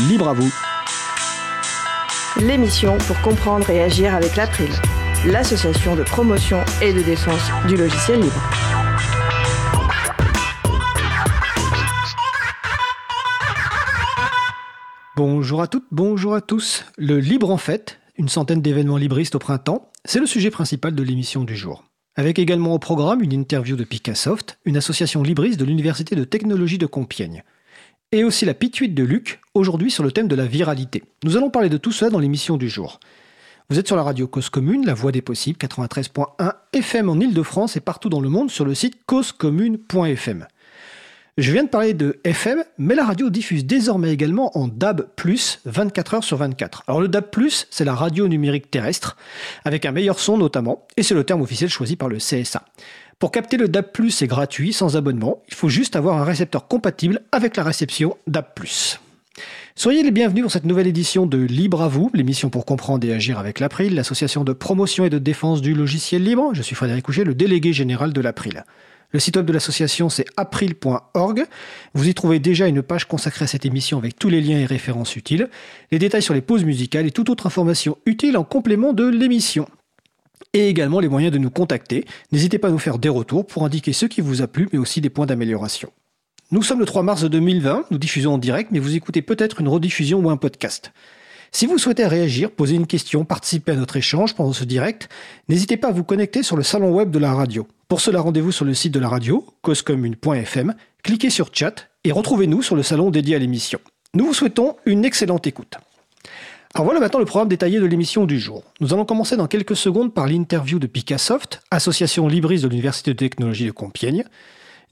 Libre à vous. L'émission pour comprendre et agir avec l'April, l'association de promotion et de défense du logiciel libre. Bonjour à toutes, bonjour à tous. Le Libre en fête, une centaine d'événements libristes au printemps, c'est le sujet principal de l'émission du jour. Avec également au programme une interview de Picassoft, une association libriste de l'Université de technologie de Compiègne. Et aussi la pituite de Luc, aujourd'hui sur le thème de la viralité. Nous allons parler de tout cela dans l'émission du jour. Vous êtes sur la radio Cause Commune, la voix des possibles, 93.1 FM en Ile-de-France et partout dans le monde sur le site causecommune.fm. Je viens de parler de FM, mais la radio diffuse désormais également en DAB+, 24 heures sur 24. Alors le DAB+, c'est la radio numérique terrestre, avec un meilleur son notamment, et c'est le terme officiel choisi par le CSA. Pour capter le DAB+, c'est gratuit, sans abonnement, il faut juste avoir un récepteur compatible avec la réception DAB+. Soyez les bienvenus pour cette nouvelle édition de Libre à vous, l'émission pour comprendre et agir avec l'April, l'association de promotion et de défense du logiciel libre. Je suis Frédéric Couchet, le délégué général de l'April. Le site web de l'association, c'est april.org. Vous y trouvez déjà une page consacrée à cette émission avec tous les liens et références utiles, les détails sur les pauses musicales et toute autre information utile en complément de l'émission. Et également les moyens de nous contacter. N'hésitez pas à nous faire des retours pour indiquer ce qui vous a plu, mais aussi des points d'amélioration. Nous sommes le 3 mars 2020, nous diffusons en direct, mais vous écoutez peut-être une rediffusion ou un podcast. Si vous souhaitez réagir, poser une question, participer à notre échange pendant ce direct, n'hésitez pas à vous connecter sur le salon web de la radio. Pour cela, rendez-vous sur le site de la radio, causecommune.fm, cliquez sur chat et retrouvez-nous sur le salon dédié à l'émission. Nous vous souhaitons une excellente écoute. Alors voilà maintenant le programme détaillé de l'émission du jour. Nous allons commencer dans quelques secondes par l'interview de Picassoft, association libriste de l'Université de technologie de Compiègne.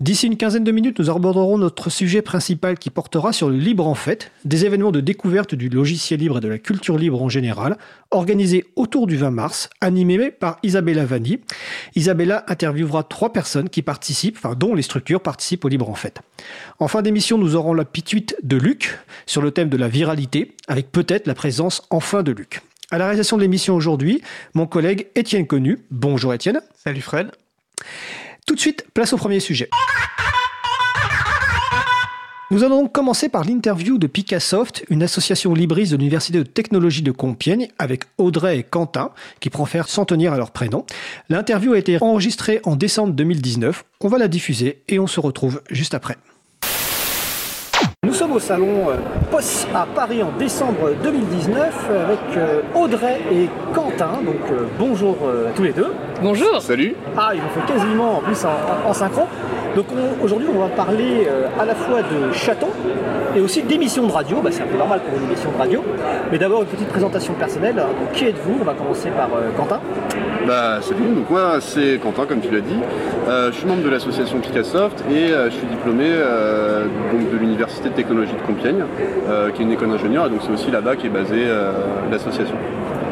D'ici une quinzaine de minutes, nous aborderons notre sujet principal qui portera sur le libre en fait, des événements de découverte du logiciel libre et de la culture libre en général, organisés autour du 20 mars, animés par Isabella Vanni. Isabella interviewera trois personnes qui participent, enfin dont les structures participent au libre en fait. En fin d'émission, nous aurons la pituite de Luc sur le thème de la viralité, avec peut-être la présence enfin de Luc. À la réalisation de l'émission aujourd'hui, mon collègue Étienne Connu. Bonjour Étienne. Salut Fred. Tout de suite, place au premier sujet. Nous allons donc commencer par l'interview de Picassoft, une association libriste de l'Université de technologie de Compiègne, avec Audrey et Quentin, qui préfèrent s'en tenir à leur prénom. L'interview a été enregistrée en décembre 2019. On va la diffuser et on se retrouve juste après. Nous sommes au salon euh, POS à Paris en décembre 2019 avec euh, Audrey et Quentin. Donc euh, bonjour à tous les deux. Bonjour. Salut. Ah, ils ont fait quasiment en plus en, en synchro. Donc on- aujourd'hui, on va parler euh, à la fois de chatons et aussi d'émissions de radio. Bah, c'est un peu normal pour une émission de radio. Mais d'abord, une petite présentation personnelle. Donc, qui êtes-vous? On va commencer par euh, Quentin. Bah salut, donc moi c'est Quentin comme tu l'as dit. Euh, je suis membre de l'association Picassoft et euh, je suis diplômé euh, donc, de l'Université de technologie de Compiègne, euh, qui est une école d'ingénieur et donc c'est aussi là-bas qu'est basée euh, l'association.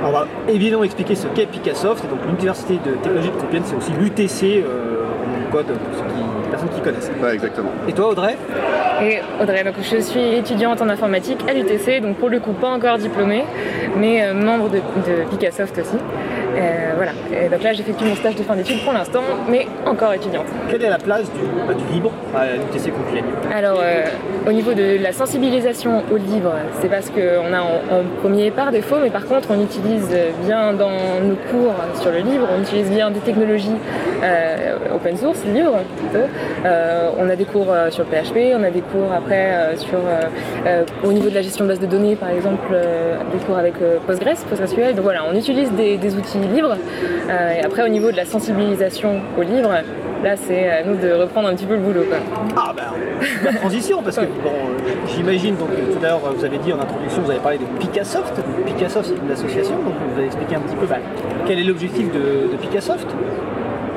Alors, on va évidemment expliquer ce qu'est Picassoft. Donc l'Université de technologie de Compiègne, c'est aussi l'UTC euh, en code pour ceux qui, les personnes qui connaissent. Ouais exactement. Et toi, Audrey? Et Audrey, donc je suis étudiante en informatique à l'UTC, donc pour le coup pas encore diplômée, mais euh, membre de, de Picassoft aussi. Euh, voilà. Et donc là j'effectue mon stage de fin d'études pour l'instant, mais encore étudiante. Quelle est la place du, bah, du libre à l'UTC Compiègne Alors euh, au niveau de la sensibilisation au livre, c'est parce qu'on a en, en premier par défaut, mais par contre on utilise bien dans nos cours sur le livre, on utilise bien des technologies euh, open source, libre plutôt. On a des cours sur le PHP, on a des cours après sur au niveau de la gestion de base de données par exemple, des cours avec Postgres, PostgreSQL. Donc voilà, on utilise des, des outils libres. Euh, et après au niveau de la sensibilisation au livre, là c'est à nous de reprendre un petit peu le boulot. Quoi. Ah ben, la transition, parce que bon, euh, j'imagine, donc euh, tout à l'heure vous avez dit en introduction, vous avez parlé de Picassoft. Picassoft c'est une association, donc vous avez expliqué un petit peu bah, quel est l'objectif de, de Picassoft.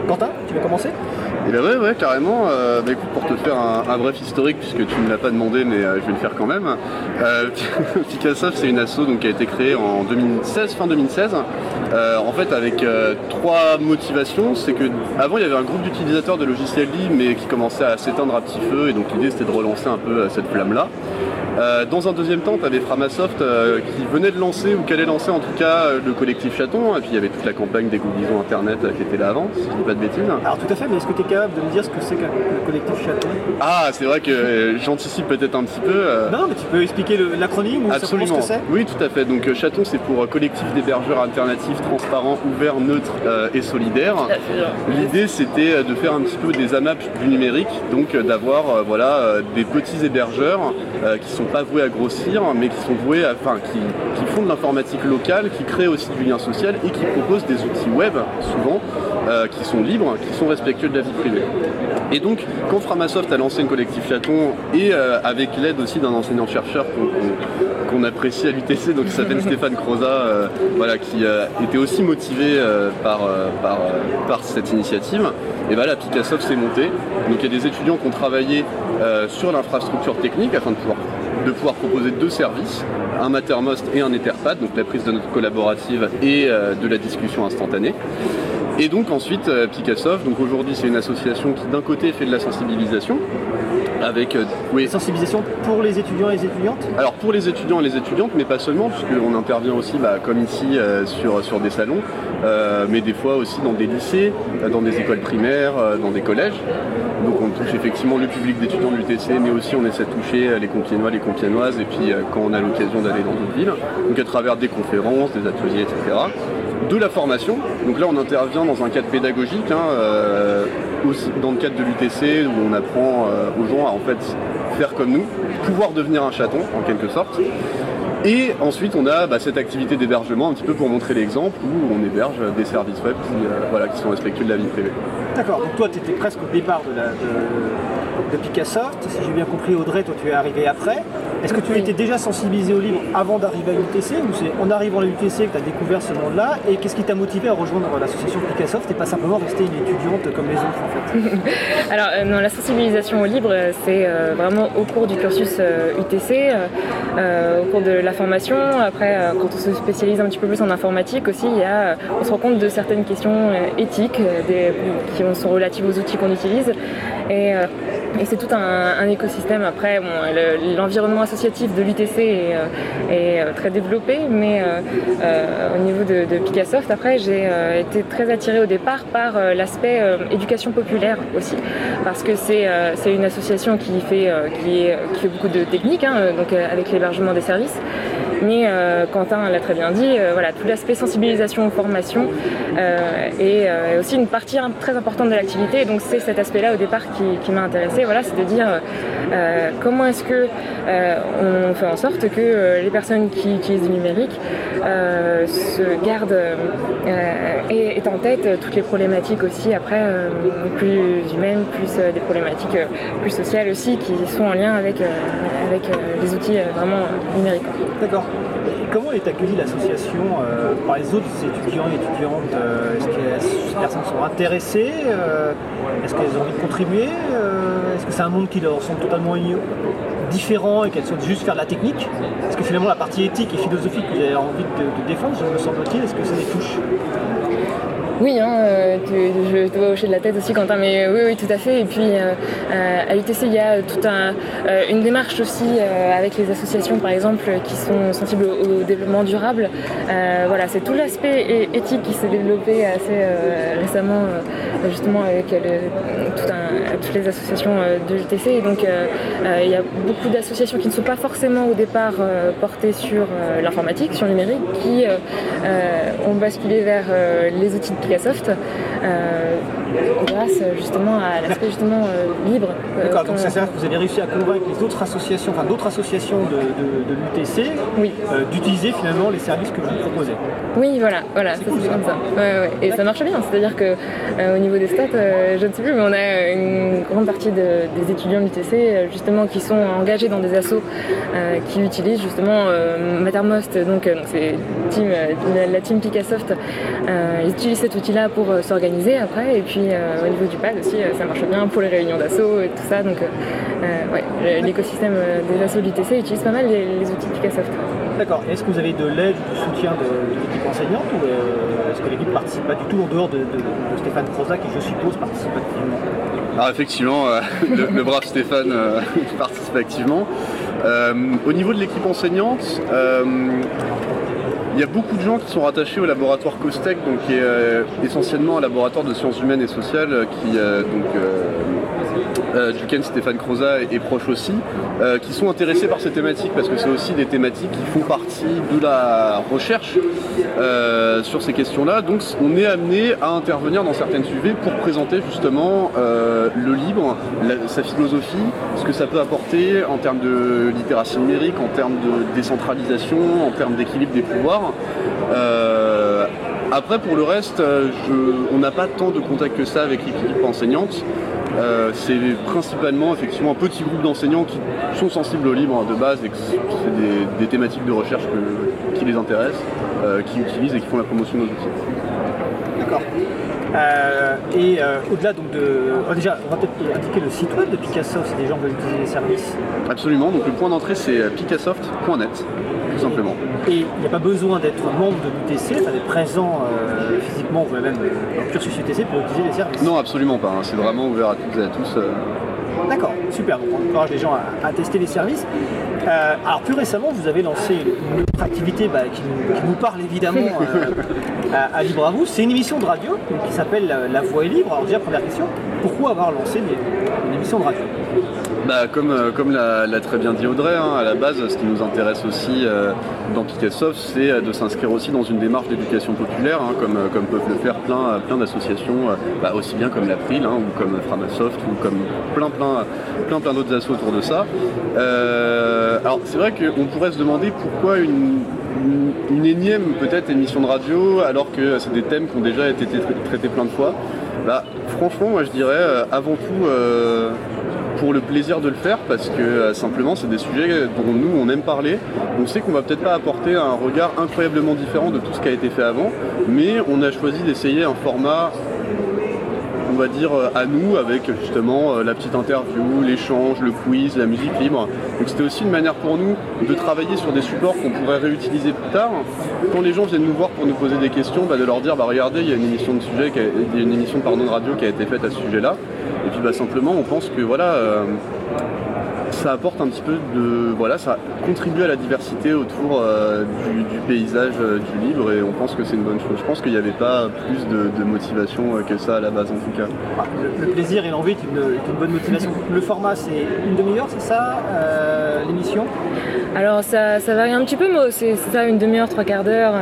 Quentin, tu veux commencer? Et bah ouais ouais carrément, euh, bah écoute pour te faire un, un bref historique puisque tu ne l'as pas demandé mais euh, je vais le faire quand même. Euh, Picassoft c'est une asso donc, qui a été créée en 2016, fin 2016. Euh, en fait avec euh, trois motivations, c'est que avant il y avait un groupe d'utilisateurs de logiciels libres mais qui commençait à s'éteindre à petit feu et donc l'idée c'était de relancer un peu euh, cette flamme là. dans un deuxième temps, tu avais Framasoft qui venait de lancer, ou qui allait lancer en tout cas, le collectif Chaton, et puis il y avait toute la campagne des dégoûtisons Internet qui était là avant, si je dis pas de bêtises. Alors tout à fait, mais est-ce que tu es capable de me dire ce que c'est qu'un collectif Chaton? Ah, c'est vrai que j'anticipe peut-être un petit peu. Non, mais tu peux expliquer l'acronyme ou Absolument. ce que c'est? Oui, tout à fait. Donc Chaton, c'est pour collectif d'hébergeurs alternatifs, transparents, ouverts, neutres et solidaires. L'idée, c'était de faire un petit peu des AMAP du numérique, donc d'avoir voilà, des petits hébergeurs qui ne pas voués à grossir, mais qui sont voués à, enfin, qui, font de l'informatique locale, qui créent aussi du lien social et qui proposent des outils web, souvent, euh, qui sont libres, qui sont respectueux de la vie privée. Et donc, quand Framasoft a lancé une collectif Chaton, et euh, avec l'aide aussi d'un enseignant-chercheur qu'on apprécie à l'UTC, donc qui s'appelle Stéphane Croza, euh, voilà, qui était aussi motivé par, cette initiative, et voilà, Picassoft s'est monté. Donc il y a des étudiants qui ont travaillé sur l'infrastructure technique afin de pouvoir de pouvoir proposer deux services, un Mattermost et un Etherpad, donc la prise de notes collaborative et de la discussion instantanée. Et donc ensuite euh, Picassoft, donc aujourd'hui c'est une association qui d'un côté fait de la sensibilisation, avec euh, oui. sensibilisation pour les étudiants et les étudiantes? Alors pour les étudiants et les étudiantes, mais pas seulement, puisqu'on intervient aussi, bah, comme ici, euh, sur, sur des salons, mais des fois aussi dans des lycées, dans des écoles primaires, dans des collèges. Donc on touche effectivement le public d'étudiants de l'UTC, mais aussi on essaie de toucher les Compiègnois, les Compiègnoises, et puis quand on a l'occasion d'aller dans d'autres villes, donc à travers des conférences, des ateliers, etc de la formation. Donc là, on intervient dans un cadre pédagogique, hein, euh, aussi dans le cadre de l'UTC, où on apprend euh, aux gens à en fait faire comme nous, pouvoir devenir un chaton en quelque sorte. Et ensuite, on a bah, cette activité d'hébergement un petit peu pour montrer l'exemple où on héberge des services web euh, voilà, qui sont respectueux de la vie privée. D'accord, donc toi, tu étais presque au départ de, la, de Picassoft. Si j'ai bien compris, Audrey, toi tu es arrivé après. Est-ce que tu été déjà sensibilisé au livre avant d'arriver à l'UTC ou c'est en arrivant à l'UTC que tu as découvert ce monde-là Et qu'est-ce qui t'a motivé à rejoindre l'association Picassoft et pas simplement rester une étudiante comme les autres en fait Alors euh, non, la sensibilisation au livre, c'est euh, vraiment au cours du cursus UTC, euh, au cours de la formation. Après, quand on se spécialise un petit peu plus en informatique aussi, il y a, on se rend compte de certaines questions éthiques des, qui sont relatives aux outils qu'on utilise. Et et c'est tout un, écosystème. Après, l'environnement associatif de l'UTC est, euh, euh, très développé, mais euh, au niveau de, de Picassoft, après, j'ai été très attirée au départ par l'aspect éducation populaire aussi, parce que c'est une association qui fait, qui, fait beaucoup de techniques, hein, donc avec l'hébergement des services. Mais euh, Quentin l'a très bien dit, euh, voilà, tout l'aspect sensibilisation, formation euh, est aussi une partie très importante de l'activité. Donc c'est cet aspect-là au départ qui, m'a intéressé, voilà, c'est de dire comment est-ce que on fait en sorte que les personnes qui utilisent du numérique se gardent et aient en tête toutes les problématiques aussi après plus humaines, plus des problématiques plus sociales aussi qui sont en lien avec, avec les outils vraiment numériques. D'accord. Comment est accueillie l'association euh, par les autres étudiants et étudiantes euh, Est-ce que ces personnes sont intéressées euh, Est-ce qu'elles ont envie de contribuer Est-ce que c'est un monde qui leur semble totalement différent et qu'elles souhaitent juste faire de la technique? Est-ce que finalement la partie éthique et philosophique que vous avez envie de, défendre, me semble-t-il, est-ce que ça les touche oui, hein, euh, je te vois hocher de la tête aussi, Quentin, mais oui, oui, tout à fait. Et puis, euh, euh, à l'UTC, il y a toute un, une démarche aussi avec les associations, par exemple, qui sont sensibles au, développement durable. voilà, c'est tout l'aspect éthique qui s'est développé assez récemment, justement, avec toutes les associations de l'UTC. Et donc, il y a beaucoup d'associations qui ne sont pas forcément au départ portées sur l'informatique, sur le numérique, qui ont basculé vers les outils de Microsoft euh, grâce justement à l'aspect justement euh, libre. Euh, D'accord, donc ça veut dire que vous avez réussi à convaincre les autres associations, enfin d'autres associations de, l'UTC d'utiliser finalement les services que vous proposez. Oui, voilà, voilà, ça c'est comme ça. Et ça marche bien, c'est-à-dire que au niveau des stats, je ne sais plus, mais on a une grande partie des étudiants de l'UTC justement qui sont engagés dans des assos qui utilisent justement Mattermost, donc c'est la team Picassoft, ils utilisent cet outil-là pour euh, s'organiser après. Et puis euh, au niveau du pad aussi, euh, ça marche bien pour les réunions d'assaut et tout ça. Donc ouais, l'écosystème des assos du TC utilise pas mal les, outils de Picassoft. D'accord. Est-ce que vous avez de l'aide ou du soutien de, l'équipe enseignante ou euh, est-ce que l'équipe participe pas du tout en dehors de, Stéphane Croza qui, je suppose, participe activement? Alors effectivement, euh, le, brave Stéphane euh, participe activement. au niveau de l'équipe enseignante, il y a beaucoup de gens qui sont rattachés au laboratoire COSTEC, donc qui est essentiellement un laboratoire de sciences humaines et sociales qui donc euh, duquel Stéphane Croza est, proche aussi, euh, qui sont intéressés par ces thématiques parce que c'est aussi des thématiques qui font partie de la recherche euh, sur ces questions-là. Donc on est amené à intervenir dans certaines sujets pour présenter justement le livre, sa philosophie, ce que ça peut apporter en termes de littératie numérique, en termes de décentralisation, en termes d'équilibre des pouvoirs. après, pour le reste, on n'a pas tant de contact que ça avec l'équipe enseignante. Euh, c'est principalement effectivement un petit groupe d'enseignants qui sont sensibles au livre de base et que c'est des, thématiques de recherche qui les intéressent, euh, qui utilisent et qui font la promotion de nos outils. D'accord. Euh, et au-delà donc de. déjà, on va peut-être indiquer le site web de Picassoft si des gens veulent utiliser les services. Absolument, donc le point d'entrée c'est picassoft.net tout simplement. Et il n'y a pas besoin d'être membre de l'UTC, d'être présent euh, physiquement ou même dans le cursus UTC pour utiliser les services Non, absolument pas. Hein. C'est vraiment ouvert à toutes et à tous. Euh. D'accord, super. Donc on encourage les gens à, tester les services. Euh, alors plus récemment, vous avez lancé une autre activité bah, qui, nous, parle évidemment à, Libre à vous. C'est une émission de radio qui s'appelle La Voix est libre. Alors déjà, première question, pourquoi avoir lancé une émission de radio? Bah, comme euh, comme l'a très bien dit Audrey, hein, à la base, ce qui nous intéresse aussi euh, dans Picassoft, c'est euh, de s'inscrire aussi dans une démarche d'éducation populaire, hein, comme, comme peuvent le faire plein, plein d'associations, bah, aussi bien comme l'April, hein, ou comme Framasoft, ou comme plein plein plein plein d'autres assos autour de ça. alors c'est vrai qu'on pourrait se demander pourquoi une, une, énième peut-être émission de radio alors que c'est des thèmes qui ont déjà été traités plein de fois. Bah, franchement, moi je dirais avant tout pour le plaisir de le faire parce que euh, simplement c'est des sujets dont nous on aime parler. On sait qu'on va peut-être pas apporter un regard incroyablement différent de tout ce qui a été fait avant, mais on a choisi d'essayer un format on va dire euh, à nous avec justement euh, la petite interview, l'échange, le quiz, la musique libre. Donc c'était aussi une manière pour nous de travailler sur des supports qu'on pourrait réutiliser plus tard. Quand les gens viennent nous voir pour nous poser des questions, bah, de leur dire bah regardez il y a une émission de sujet, il y a une émission pardon, de radio qui a été faite à ce sujet-là. Et puis bah, simplement, on pense que voilà, euh, ça apporte un petit peu de. Voilà, ça contribue à la diversité autour euh, du, paysage euh, du livre et on pense que c'est une bonne chose. Je pense qu'il n'y avait pas plus de, motivation que ça à la base en tout cas. Le, plaisir et l'envie est une, bonne motivation. Le format, c'est une demi-heure, c'est ça, l'émission? Alors ça, varie un petit peu, mais c'est ça, une demi-heure, trois quarts d'heure,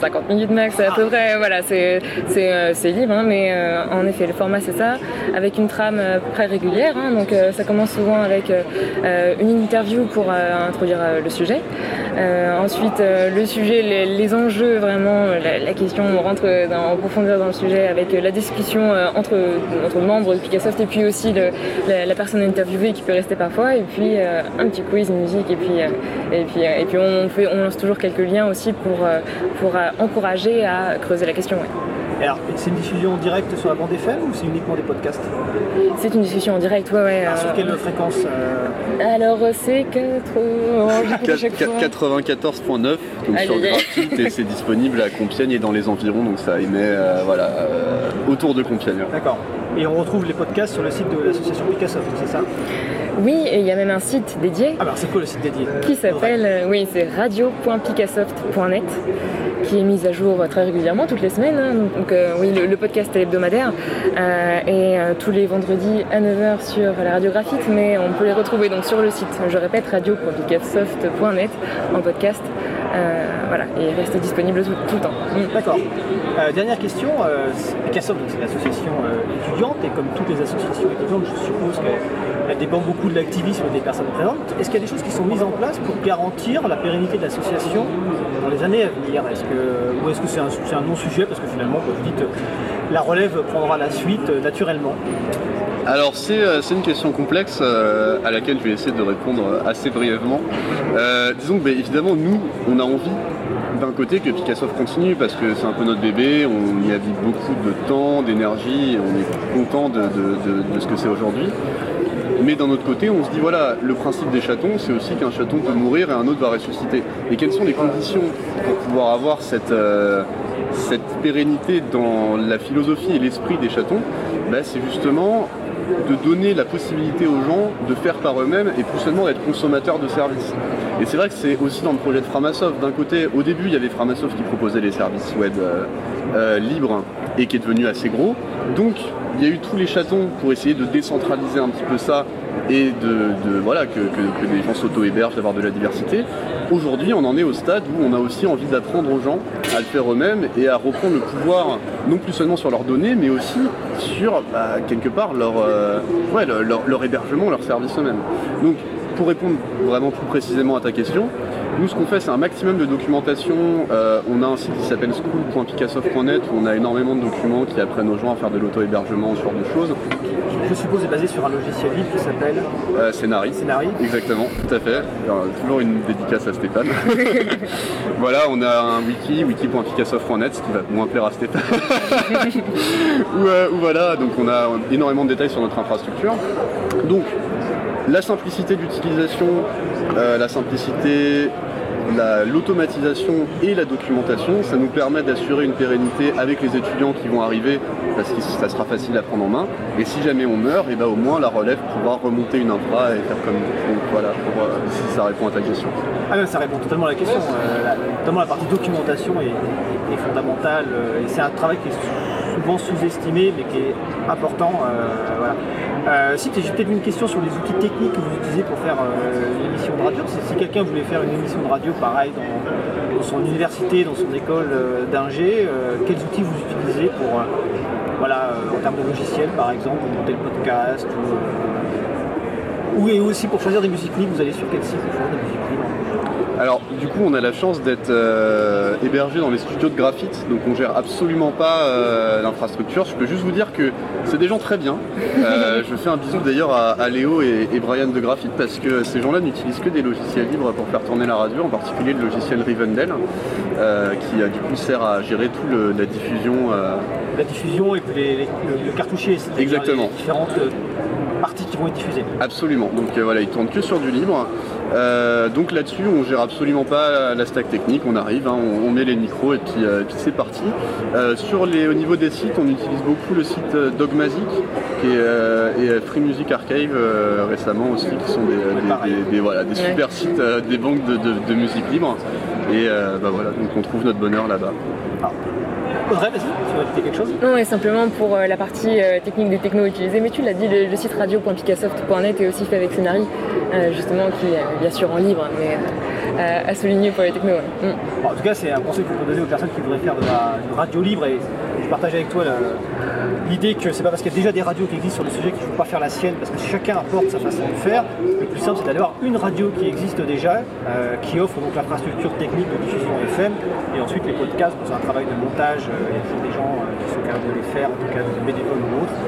50 minutes max, à peu près. Voilà, c'est libre, hein, mais en effet, le format c'est ça, avec une trame euh, très régulière. Hein. donc euh, ça commence souvent avec euh, une interview pour introduire le sujet. Ensuite, le sujet, les, enjeux, vraiment, la, question, on rentre en profondeur dans le sujet avec la discussion entre, entre membres de Picassoft et puis aussi la, personne interviewée qui peut rester parfois. Et puis un petit quiz, une musique et puis, et puis, et puis on, fait, on lance toujours quelques liens aussi pour, pour encourager à creuser la question. Alors, c'est une diffusion directe sur la bande FM ou c'est uniquement des podcasts C'est une diffusion en direct, ouais, ouais. sur euh, quelle fréquence euh Alors, c'est 94.9, donc sur gratuite, et c'est disponible à Compiègne et dans les environs, donc ça émet euh, voilà, autour de Compiègne. D'accord. Et on retrouve les podcasts sur le site de l'association Picasso, c'est ça oui, et il y a même un site dédié. Ah bah c'est quoi le site dédié Qui s'appelle, oui, c'est radio.picassoft.net qui est mise à jour très régulièrement, toutes les semaines. Hein. Donc, euh, oui, le, podcast est hebdomadaire euh, et euh, tous les vendredis à 9h sur la radiographie, mais on peut les retrouver donc sur le site, je répète, radio.picassoft.net en podcast. Voilà, et il reste disponible tout, le temps. Mm. D'accord. dernière question, Picassoft, c'est l'association étudiante et comme toutes les associations étudiantes, je suppose qu'elle dépend beaucoup de l'activisme des personnes présentes. Est-ce qu'il y a des choses qui sont mises en place pour garantir la pérennité de l'association dans les années à venir? Ou est-ce que c'est un, non-sujet? Parce que finalement, vous dites, la relève prendra la suite euh, naturellement alors euh, c'est une question complexe euh, à laquelle je vais essayer de répondre assez brièvement. disons que bah, évidemment nous on a envie d'un côté que Picasso continue parce que c'est un peu notre bébé, on y a mis beaucoup de temps, d'énergie, on est content de, ce que c'est aujourd'hui. Mais d'un autre côté, on se dit voilà, le principe des chatons, c'est aussi qu'un chaton peut mourir et un autre va ressusciter. Et quelles sont les conditions pour pouvoir avoir cette, euh, cette pérennité dans la philosophie et l'esprit des chatons? Bah, C'est justement de donner la possibilité aux gens de faire par eux-mêmes et plus seulement d'être consommateurs de services. Et c'est vrai que c'est aussi dans le projet de Framasoft. D'un côté, au début, il y avait Framasoft qui proposait les services web euh, euh, libres et qui est devenu assez gros. Donc, il y a eu tous les chatons pour essayer de décentraliser un petit peu ça et de, voilà que, les gens s'auto-hébergent, d'avoir de la diversité. Aujourd'hui, on en est au stade où on a aussi envie d'apprendre aux gens à le faire eux-mêmes et à reprendre le pouvoir, non plus seulement sur leurs données, mais aussi sur bah, quelque part leur, euh, leur, leur, hébergement, leur service eux-mêmes. Pour répondre vraiment plus précisément à ta question, nous, ce qu'on fait, c'est un maximum de documentation. Euh, on a un site qui s'appelle school.picassoft.net où on a énormément de documents qui apprennent aux gens à faire de l'auto-hébergement, ce genre de choses. Je suppose c'est basé sur un logiciel libre qui s'appelle euh, Scénari. Scénari. Exactement, tout à fait. toujours une dédicace à Stéphane. voilà, on a un wiki, wiki.picassoft.net, ce qui va moins plaire à Stéphane. Euh, où, voilà, donc on a énormément de détails sur notre infrastructure. Donc, la simplicité d'utilisation, euh, la simplicité, l'automatisation et la documentation, ça nous permet d'assurer une pérennité avec les étudiants qui vont arriver parce que ça sera facile à prendre en main. Et si jamais on meurt, eh ben au moins la relève pourra remonter une infra et faire comme donc voilà, pour, euh, si ça répond à ta question. Ah ça répond totalement à la question. Euh, la, notamment la partie documentation est, fondamentale et c'est un travail qui est souvent sous-estimé mais qui est important. voilà. Euh, si j'ai peut-être une question sur les outils techniques que vous utilisez pour faire euh, une émission de radio. Si, quelqu'un voulait faire une émission de radio pareil dans, son université, dans son école euh, d'ingé, quels outils vous utilisez pour, voilà, en termes de logiciels par exemple, pour monter le podcast ou, et aussi pour choisir des musiques libres, vous allez sur quel site pour choisir des musiques libres? Alors du coup on a la chance d'être euh, hébergé dans les studios de graphite, donc on gère absolument pas euh, l'infrastructure. Je peux juste vous dire que c'est des gens très bien. Euh, je fais un bisou d'ailleurs à, Léo et, Brian de Graphite parce que ces gens-là n'utilisent que des logiciels libres pour faire tourner la radio, en particulier le logiciel Rivendell, qui du coup sert à gérer tout la diffusion. La diffusion et puis le, cartouchier, Exactement. Les différentes parties qui vont être diffusées. Absolument. Donc voilà, ils tournent que sur du libre. Euh, donc là-dessus, on gère absolument pas la stack technique, on arrive, hein, on, met les micros et puis, euh, c'est parti. Euh, sur les, au niveau des sites, on utilise beaucoup le site Dogmazic et Free Music Archive récemment aussi, qui sont des, voilà, des super sites, des banques de, musique libre. Et bah voilà, donc on trouve notre bonheur là-bas. Ah. Audrey, vas-y, tu veux ajouter quelque chose? Non, et simplement pour la partie technique des technos utilisés, mais tu l'as dit, le, site radio.picassoft.net est aussi fait avec Scénarii. Euh, justement, qui est bien sûr en libre, mais euh, à souligner pour les technos. Mm. en tout cas, c'est un conseil que je peux donner aux personnes qui voudraient faire de la radio libre et je partage avec toi l'idée que c'est pas parce qu'il y a déjà des radios qui existent sur le sujet qu'il ne faut pas faire la sienne, parce que chacun apporte sa façon de faire. Le plus simple, c'est d'avoir une radio qui existe déjà, euh, qui offre donc l'infrastructure technique de diffusion FM, et ensuite les podcasts, c'est un travail de montage, il y a des gens qui sont capables de les faire, en tout cas des bénévoles ou autres,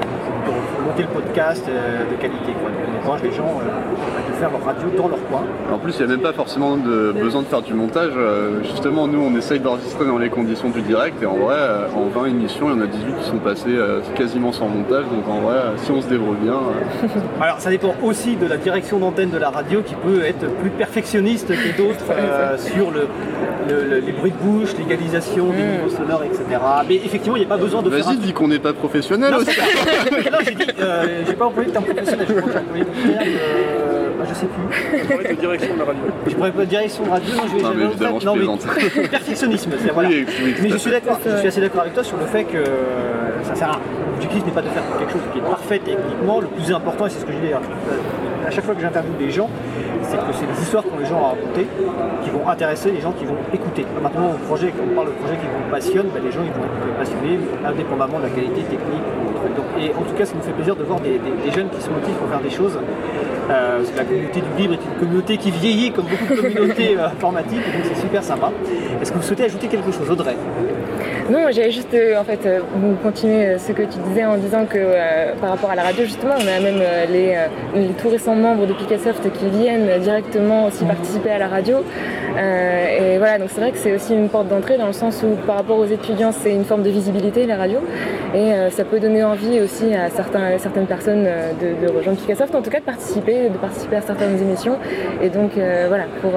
pour monter le podcast de qualité. Quoi. Les gens faire leur radio dans leur coin. En plus, il n'y a même pas forcément de besoin de faire du montage. Euh, justement, nous, on essaye d'enregistrer dans les conditions du direct. Et en vrai, euh, en 20 émissions, il y en a 18 qui sont passées euh, quasiment sans montage. Donc en vrai, si on se débrouille bien. Alors, ça dépend aussi de la direction d'antenne de la radio qui peut être plus perfectionniste que d'autres sur le, les bruits de bouche, l'égalisation des mm. niveaux sonores, etc. Mais effectivement, il n'y a pas besoin de Vas-y, dis qu'on n'est pas professionnel aussi. non, j'ai dit, j'ai pas employé le terme professionnel. Je crois que j'ai employé le terme je sais plus. Je pourrais être direction de la radio. Je pourrais être direction de radio, non, je vais non, mais évidemment, je non, perfectionnisme, voilà. Oui, oui, mais je suis d'accord, je suis assez d'accord avec toi sur le fait que ça sert à rien. L'objectif n'est pas de faire quelque chose qui est parfait techniquement. Le plus important, et c'est ce que je dis d'ailleurs, à chaque fois que j'interviewe des gens, c'est que c'est les histoires que les gens ont racontées qui vont intéresser les gens qui vont écouter. Maintenant, projet, quand on parle de projet qui vous passionne, ben, les gens ils vont être passionnés indépendamment de la qualité technique. et en tout cas, ça nous fait plaisir de voir des, jeunes qui se motivent pour faire des choses. Euh, la communauté du libre est une communauté qui vieillit comme beaucoup de communautés euh, informatiques, donc c'est super sympa. Est-ce que vous souhaitez ajouter quelque chose, Audrey? Non, j'allais juste en fait continuer ce que tu disais en disant que par rapport à la radio, justement, on a même les, les, tout récents membres de Picassoft qui viennent directement aussi participer à la radio. Et voilà, donc c'est vrai que c'est aussi une porte d'entrée dans le sens où par rapport aux étudiants, c'est une forme de visibilité, la radio. Et ça peut donner envie aussi à certains, certaines personnes de, de rejoindre Picassoft, en tout cas de participer, de participer à certaines émissions. Et donc voilà, pour,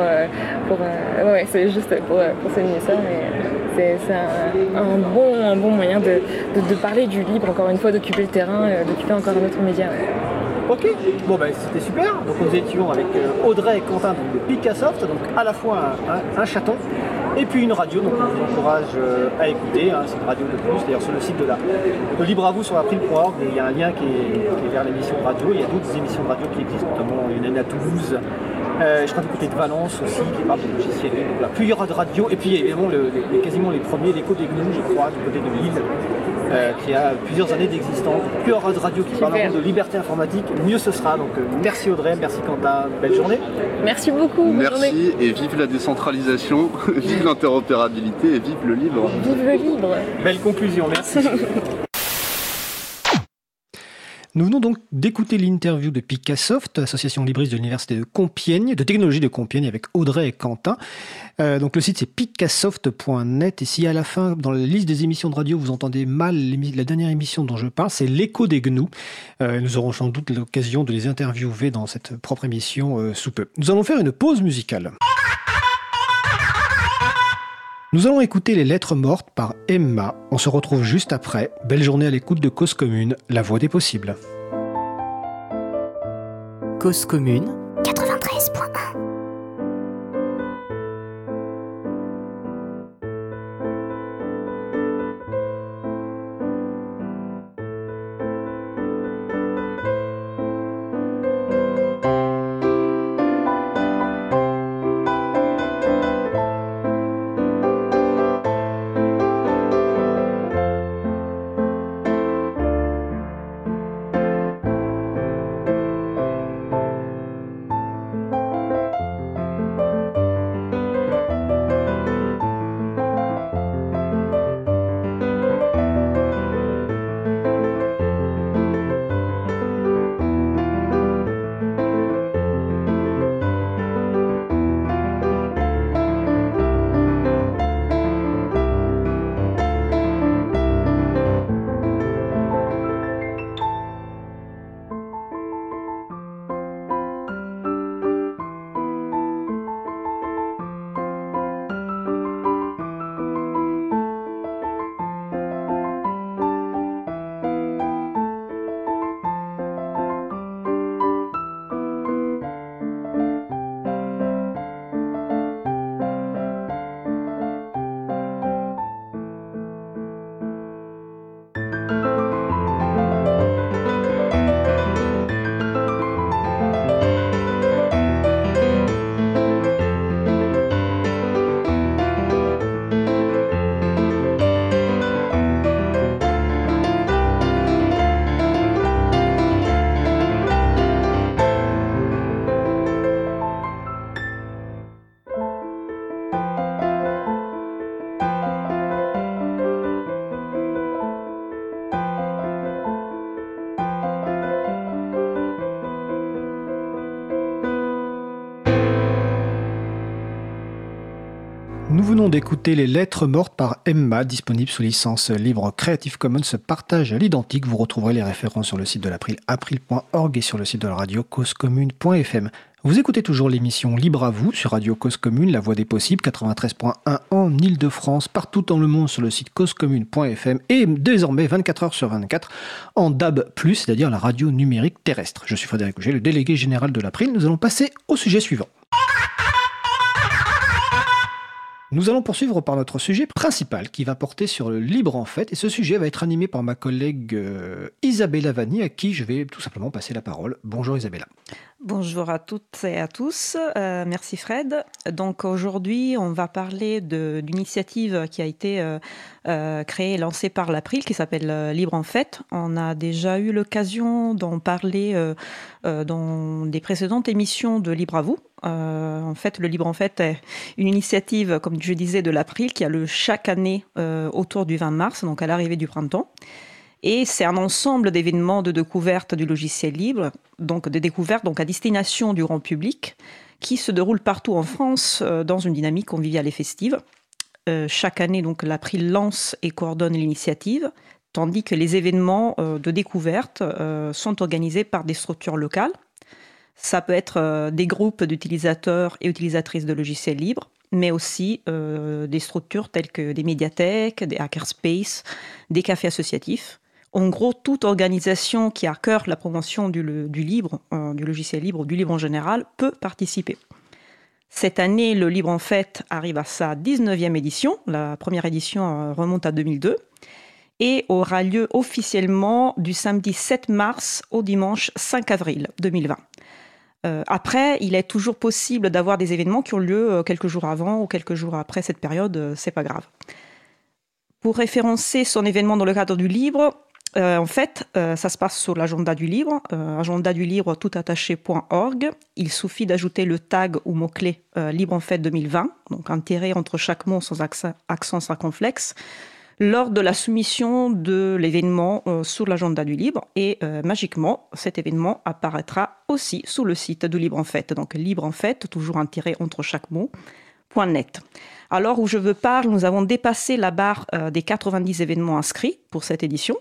pour ouais, c'est juste pour, pour souligner ça. c'est un, bon, un bon moyen de, de, parler du libre, encore une fois, d'occuper le terrain, d'occuper encore un autre média. Ok, bon ben c'était super. Donc nous étions avec Audrey et Quentin de Picassoft, donc à la fois un, chaton et puis une radio, donc on vous encourage à écouter, hein, c'est une radio de plus, d'ailleurs sur le site de, la, de Libre à vous sur april.org, il y a un lien qui est, vers l'émission radio, il y a d'autres émissions de radio qui existent, notamment il y une à Toulouse, euh, je crois du côté de Valence aussi, qui parle de logiciels. Donc là, plusieurs de radio. Et puis évidemment, le, les, quasiment les premiers, l'écho des gnous, je crois, du côté de Lille, euh, qui a plusieurs années d'existence. Plusieurs de radio qui parleront de liberté informatique, mieux ce sera. Donc euh, merci Audrey, merci Quentin, belle journée. Merci beaucoup. Merci et vive la décentralisation, vive l'interopérabilité et vive le libre. Vive le libre. Belle conclusion, merci. Nous venons donc d'écouter l'interview de Picassoft, association libriste de l'université de Compiègne, de technologie de Compiègne, avec Audrey et Quentin. Euh, donc le site c'est picassoft.net et si à la fin, dans la liste des émissions de radio, vous entendez mal la dernière émission dont je parle, c'est l'écho des gnous. Euh, nous aurons sans doute l'occasion de les interviewer dans cette propre émission euh, sous peu. Nous allons faire une pause musicale. Nous allons écouter les lettres mortes par Emma. On se retrouve juste après. Belle journée à l'écoute de Cause Commune, la voix des possibles. Cause Commune 93.1 d'écouter Les Lettres mortes par Emma, disponible sous licence libre Creative Commons partage à l'identique. Vous retrouverez les références sur le site de l'April, april.org et sur le site de la radio causecommune.fm. Vous écoutez toujours l'émission Libre à vous sur Radio Cause Commune, la voix des possibles, 93.1 en Ile-de-France, partout dans le monde sur le site causecommune.fm et désormais 24 heures sur 24 en DAB+, c'est-à-dire la radio numérique terrestre. Je suis Frédéric Auger, le délégué général de l'April. Nous allons passer au sujet suivant. Nous allons poursuivre par notre sujet principal qui va porter sur le libre en fait et ce sujet va être animé par ma collègue euh, Isabella Vanni à qui je vais tout simplement passer la parole. Bonjour Isabella. Bonjour à toutes et à tous. Euh, merci Fred. Donc aujourd'hui, on va parler de l'initiative qui a été euh, euh, créée et lancée par l'April qui s'appelle Libre en Fête. On a déjà eu l'occasion d'en parler dans des précédentes émissions de Libre à vous. en fait, le Libre en Fête est une initiative, comme je disais, de l'April qui a lieu chaque année autour du 20 mars, donc à l'arrivée du printemps. Et c'est un ensemble d'événements de découverte du logiciel libre, donc de découvertes donc à destination du grand public, qui se déroulent partout en France euh, dans une dynamique conviviale et festive. Euh, chaque année, donc, l'April lance et coordonne l'initiative, tandis que les événements euh, de découverte sont organisés par des structures locales. Ça peut être des groupes d'utilisateurs et utilisatrices de logiciels libres, mais aussi des structures telles que des médiathèques, des hackerspaces, des cafés associatifs. En gros, toute organisation qui a à cœur la promotion du, libre, euh, du logiciel libre, du libre en général, peut participer. Cette année, le Libre en Fête arrive à sa 19e édition. La première édition euh, remonte à 2002 et aura lieu officiellement du samedi 7 mars au dimanche 5 avril 2020. Euh, après, il est toujours possible d'avoir des événements qui ont lieu quelques jours avant ou quelques jours après cette période, c'est pas grave. Pour référencer son événement dans le cadre du Libre, euh, en fait, euh, ça se passe sur l'agenda du livre, euh, agenda du livre toutattaché.org. Il suffit d'ajouter le tag ou mot-clé Libre en fête 2020, donc un tiret entre chaque mot sans accent, accent circonflexe, lors de la soumission de l'événement sur l'agenda du livre. Et magiquement, cet événement apparaîtra aussi sur le site du Libre en fête. Donc Libre en fête, toujours un tiret entre chaque mot, .net. Alors où je veux parle, nous avons dépassé la barre des 90 événements inscrits pour cette édition.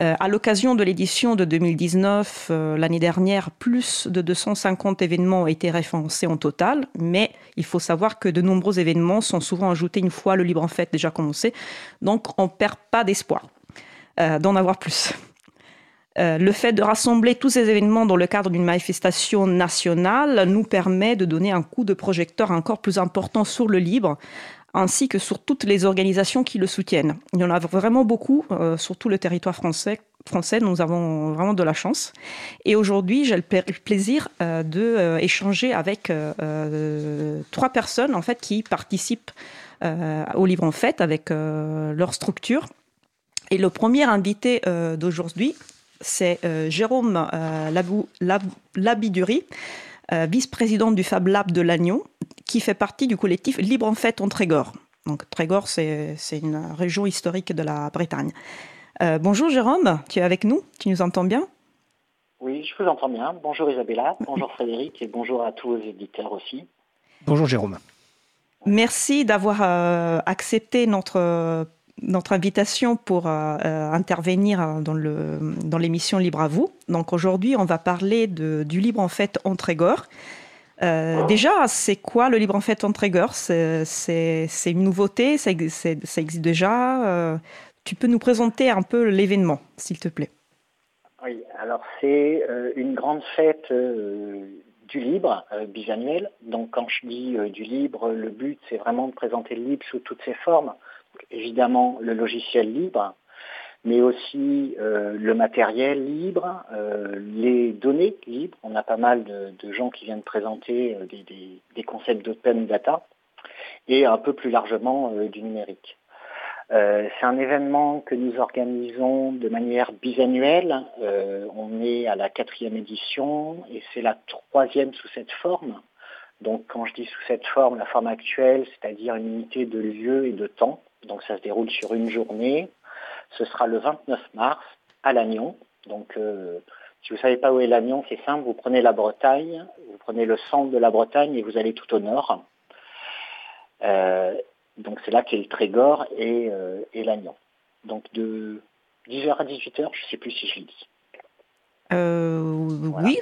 Euh, à l'occasion de l'édition de 2019, euh, l'année dernière, plus de 250 événements ont été référencés en total, mais il faut savoir que de nombreux événements sont souvent ajoutés une fois le Libre en Fête déjà commencé, donc on ne perd pas d'espoir euh, d'en avoir plus. le fait de rassembler tous ces événements dans le cadre d'une manifestation nationale nous permet de donner un coup de projecteur encore plus important sur le libre, ainsi que sur toutes les organisations qui le soutiennent. Il y en a vraiment beaucoup euh, sur tout le territoire français. Français, nous avons vraiment de la chance. Et aujourd'hui, j'ai le plaisir euh, de euh, avec trois personnes en fait qui participent au livre en fête avec leur structure. Et le premier invité d'aujourd'hui, c'est Jérôme Labiduri, vice-président du Fab Lab de Lannion, qui fait partie du collectif Libre en Fête en Trégor. Donc Trégor, c'est une région historique de la Bretagne. Euh, bonjour Jérôme, tu es avec nous? Tu nous entends bien? Oui, je vous entends bien. Bonjour Isabella, bonjour Frédéric et bonjour à tous vos éditeurs aussi. Bonjour Jérôme. Merci d'avoir euh, accepté notre, notre invitation pour euh, intervenir dans l'émission dans Libre à vous. Donc aujourd'hui, on va parler de, du Libre en Fête en Trégor. Euh, déjà, c'est quoi le libre en fait en trigger C'est une nouveauté, ça, existe déjà. Euh, tu peux nous présenter un peu l'événement, s'il te plaît Oui, alors c'est euh, une grande fête du libre bisannuel. Donc quand je dis du libre, le but c'est vraiment de présenter le libre sous toutes ses formes. évidemment, le logiciel libre, mais aussi euh, le matériel libre, euh, les données libres. On a pas mal de, gens qui viennent présenter euh, des, concepts d'open data et un peu plus largement du numérique. c'est un événement que nous organisons de manière bisannuelle. on est à la quatrième édition et c'est la troisième sous cette forme. Donc quand je dis sous cette forme, la forme actuelle, c'est-à-dire une unité de lieu et de temps. Donc ça se déroule sur une journée ce sera le 29 mars à Lannion. Donc, euh, si vous ne savez pas où est Lannion, c'est simple, vous prenez la Bretagne, vous prenez le centre de la Bretagne et vous allez tout au nord. Euh, donc c'est là qu'est le Trégor et, euh, et Lannion. Donc de 10h à 18h, je ne sais plus si je le dis. Oui,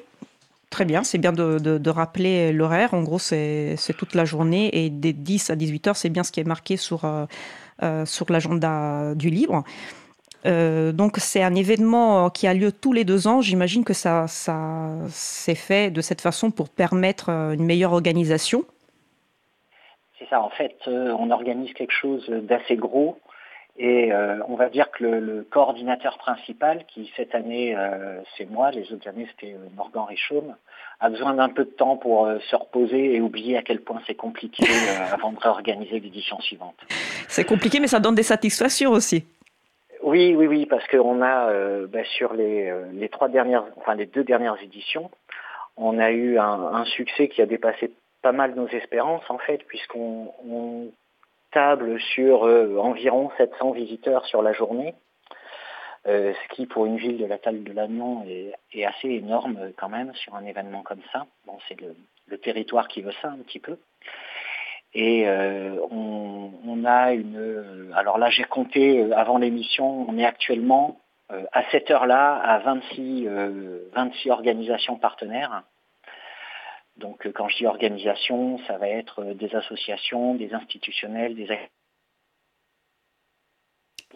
Très bien, c'est bien de, rappeler l'horaire. En gros, c'est toute la journée et des 10 à 18 heures, c'est bien ce qui est marqué sur, sur l'agenda du livre. Euh, donc c'est un événement qui a lieu tous les deux ans. J'imagine que ça, ça s'est fait de cette façon pour permettre euh, une meilleure organisation. C'est ça, en fait, euh, on organise quelque chose d'assez gros Et on va dire que le, coordinateur principal, qui cette année c'est moi, les autres années c'était Morgan Richaume, a besoin d'un peu de temps pour se reposer et oublier à quel point c'est compliqué avant de réorganiser l'édition suivante. C'est compliqué, mais ça donne des satisfactions aussi. Oui, oui, oui, parce qu'on a bah, sur les, les trois dernières, enfin les deux dernières éditions, on a eu un, succès qui a dépassé pas mal nos espérances en fait, puisqu'on table sur euh, environ 700 visiteurs sur la journée, euh, ce qui pour une ville de la taille de Lannion est, assez énorme quand même sur un événement comme ça. Bon, c'est le, territoire qui veut ça un petit peu. Et euh, on, a une. Alors là, j'ai compté avant l'émission, on est actuellement à cette heure-là à 26, 26 organisations partenaires donc euh, quand je dis organisation, ça va être euh, des associations, des institutionnels, des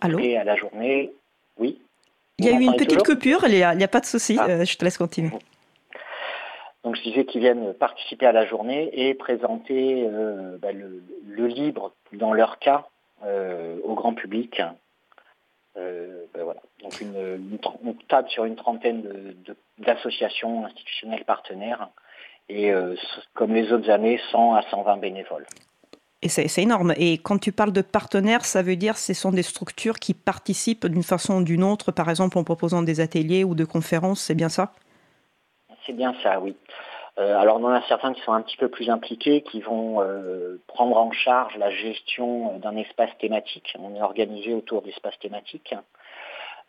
Allô? Et à la journée, oui. Il y a eu une petite coupure, il n'y a, pas de souci, ah. euh, je te laisse continuer. Donc je disais qu'ils viennent participer à la journée et présenter bah, le, le, libre, dans leur cas, au grand public. Ben voilà. Donc une, on table sur une trentaine d'associations institutionnelles partenaires et euh, comme les autres années, 100 à 120 bénévoles. Et c'est énorme. Et quand tu parles de partenaires, ça veut dire que ce sont des structures qui participent d'une façon ou d'une autre, par exemple en proposant des ateliers ou de conférences, c'est bien ça? C'est bien ça, oui. Euh, alors on en a certains qui sont un petit peu plus impliqués, qui vont euh, prendre en charge la gestion d'un espace thématique. On est organisé autour d'espaces thématiques.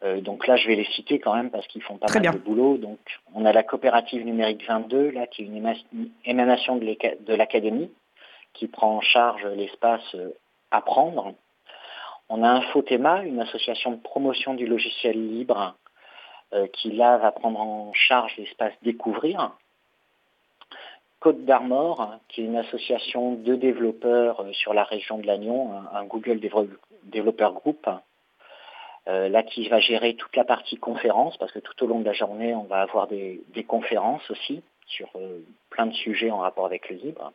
Euh, donc là, je vais les citer quand même parce qu'ils font pas mal de boulot. Donc, on a la coopérative numérique 22, là, qui est une émanation de l'académie, qui prend en charge l'espace euh, apprendre. On a Infotema, une association de promotion du logiciel libre, euh, qui là va prendre en charge l'espace découvrir. Côte d'Armor, qui est une association de développeurs sur la région de Lannion, un, Google Developer Group, euh, là qui va gérer toute la partie conférence, parce que tout au long de la journée, on va avoir des, conférences aussi sur euh, plein de sujets en rapport avec le libre.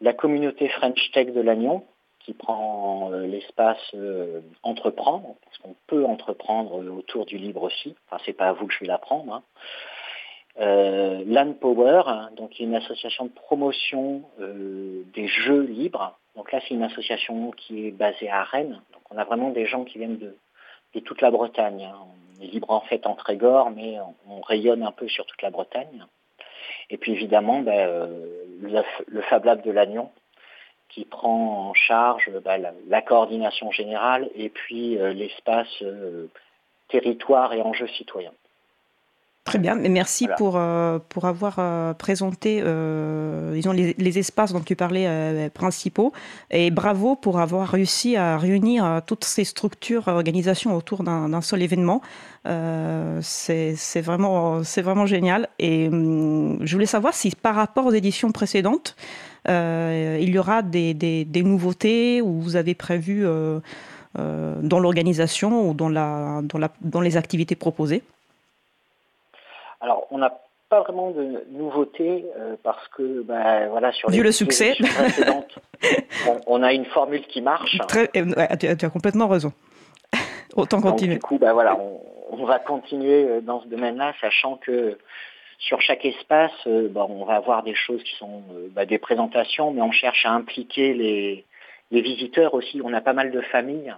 La communauté French Tech de Lannion, qui prend euh, l'espace entreprendre, parce qu'on peut entreprendre autour du libre aussi. Enfin, c'est pas à vous que je vais l'apprendre. Hein. Land Power, hein, donc une association de promotion des jeux libres. Donc là, c'est une association qui est basée à Rennes. Donc on a vraiment des gens qui viennent de, toute la Bretagne. Hein. On est libre en fait en Trégor, mais on, rayonne un peu sur toute la Bretagne. Et puis évidemment, ben, euh, le, Fab Lab de Lannion, qui prend en charge ben, la, coordination générale et puis euh, l'espace euh, territoire et enjeux citoyens. Très bien, merci pour, euh, pour avoir euh, présenté euh, disons, les, espaces dont tu parlais principaux. Et bravo pour avoir réussi à réunir toutes ces structures, organisations autour d'un seul événement. C'est vraiment, vraiment génial. Et hum, je voulais savoir si par rapport aux éditions précédentes, il y aura des, des, des, nouveautés ou vous avez prévu dans l'organisation ou dans, la, dans, la, dans les activités proposées alors, on n'a pas vraiment de nouveautés euh, parce que, ben, voilà, sur les Vu le succès. précédentes, on, a une formule qui marche. Très, tu, as, complètement raison. Autant continuer. du coup, ben, voilà, on, va continuer euh, dans ce domaine-là, sachant que sur chaque espace, euh, ben, on va avoir des choses qui sont des présentations, mais on cherche à impliquer les, les visiteurs aussi. On a pas mal de familles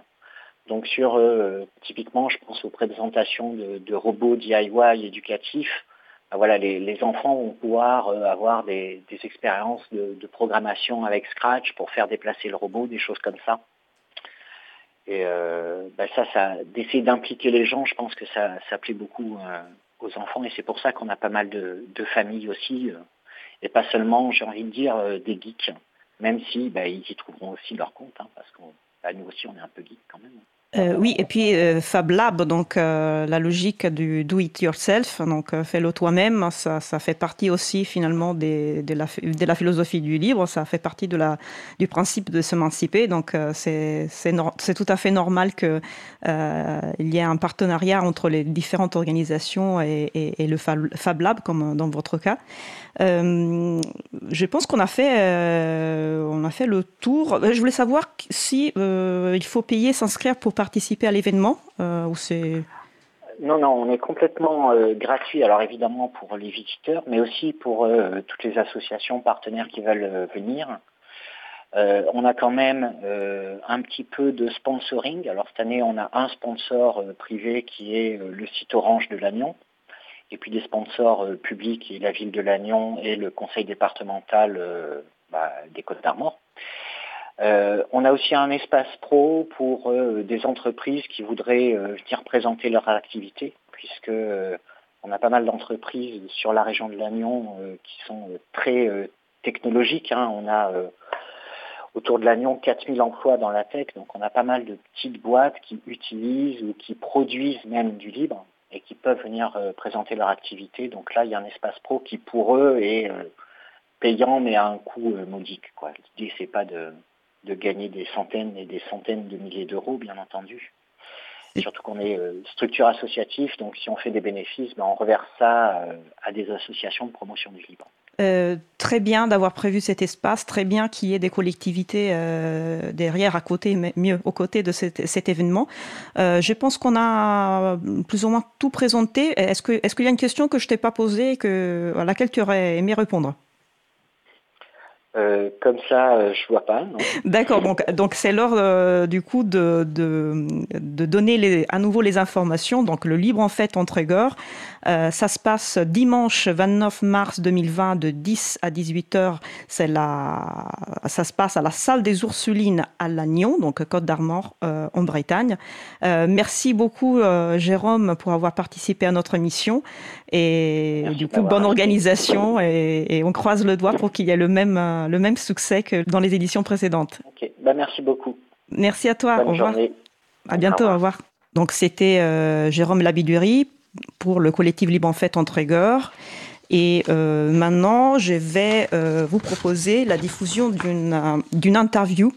donc sur, euh, typiquement, je pense aux présentations de, robots DIY éducatifs. Ben voilà, les, enfants vont pouvoir euh, avoir des, expériences de, programmation avec Scratch pour faire déplacer le robot, des choses comme ça. Et euh, ben ça, ça d'essayer d'impliquer les gens, je pense que ça, ça plaît beaucoup aux enfants et c'est pour ça qu'on a pas mal de, familles aussi, et pas seulement, j'ai envie de dire, des geeks, même si ben, ils y trouveront aussi leur compte, hein, parce que nous aussi on est un peu geeks quand même. Euh, oui, et puis euh, Fab Lab, donc euh, la logique du do it yourself, donc fais-le toi-même, ça, fait partie aussi finalement de, la, philosophie du livre, ça fait partie du principe de s'émanciper, donc c'est tout à fait normal qu'il y ait un partenariat entre les différentes organisations et, et le Fab Lab, comme dans votre cas. Je pense qu'on a fait, on a fait le tour. Je voulais savoir si il faut payer, s'inscrire pour participer à l'événement ou c'est non, non, on est complètement gratuit. Alors évidemment pour les visiteurs, mais aussi pour toutes les associations partenaires qui veulent venir. on a quand même un petit peu de sponsoring. Alors cette année, on a un sponsor privé qui est le site Orange de Lannion et puis des sponsors euh, publics et la ville de Lannion et le conseil départemental euh, bah, des Côtes d'Armor. Euh, on a aussi un espace pro pour des entreprises qui voudraient venir présenter leur activité, puisque on a pas mal d'entreprises sur la région de Lannion qui sont très technologiques. Hein. On a autour de Lannion 4000 emplois dans la tech, donc on a pas mal de petites boîtes qui utilisent ou qui produisent même du libre et qui peuvent venir euh, présenter leur activité. Donc là, il y a un espace pro qui pour eux est euh, payant mais à un coût euh, modique. L'idée, c'est pas de, gagner des centaines et des centaines de milliers d'euros, bien entendu. Surtout qu'on est structure associative, donc si on fait des bénéfices, ben on reverse ça à des associations de promotion du libre. Euh, très bien d'avoir prévu cet espace, très bien qu'il y ait des collectivités euh, derrière, à côté, mais mieux aux côtés de cet, événement. Euh, je pense qu'on a plus ou moins tout présenté. Est-ce qu'il est y a une question que je t'ai pas posée, que, à laquelle tu aurais aimé répondre? Euh, comme ça, euh, je vois pas. D'accord, donc donc c'est l'heure euh, du coup de, de, donner à nouveau les informations. Donc le libre en fête entre Trégor, ça se passe dimanche 29 mars 2020 de 10 à 18 h C'est la, ça se passe à la salle des Ursulines à Lannion, donc Côte d'Armor en Bretagne. merci beaucoup Jérôme pour avoir participé à notre émission et du coup bonne organisation et, et, on croise le doigt pour qu'il y ait le même le même succès que dans les éditions précédentes. Ok, bah, merci beaucoup. Merci à toi. au revoir. À bientôt. Au revoir. Donc c'était euh, Jérôme Labidurie pour le collectif Libre en Fête entre Trégor. Et euh, maintenant, je vais euh, vous proposer la diffusion d'une interview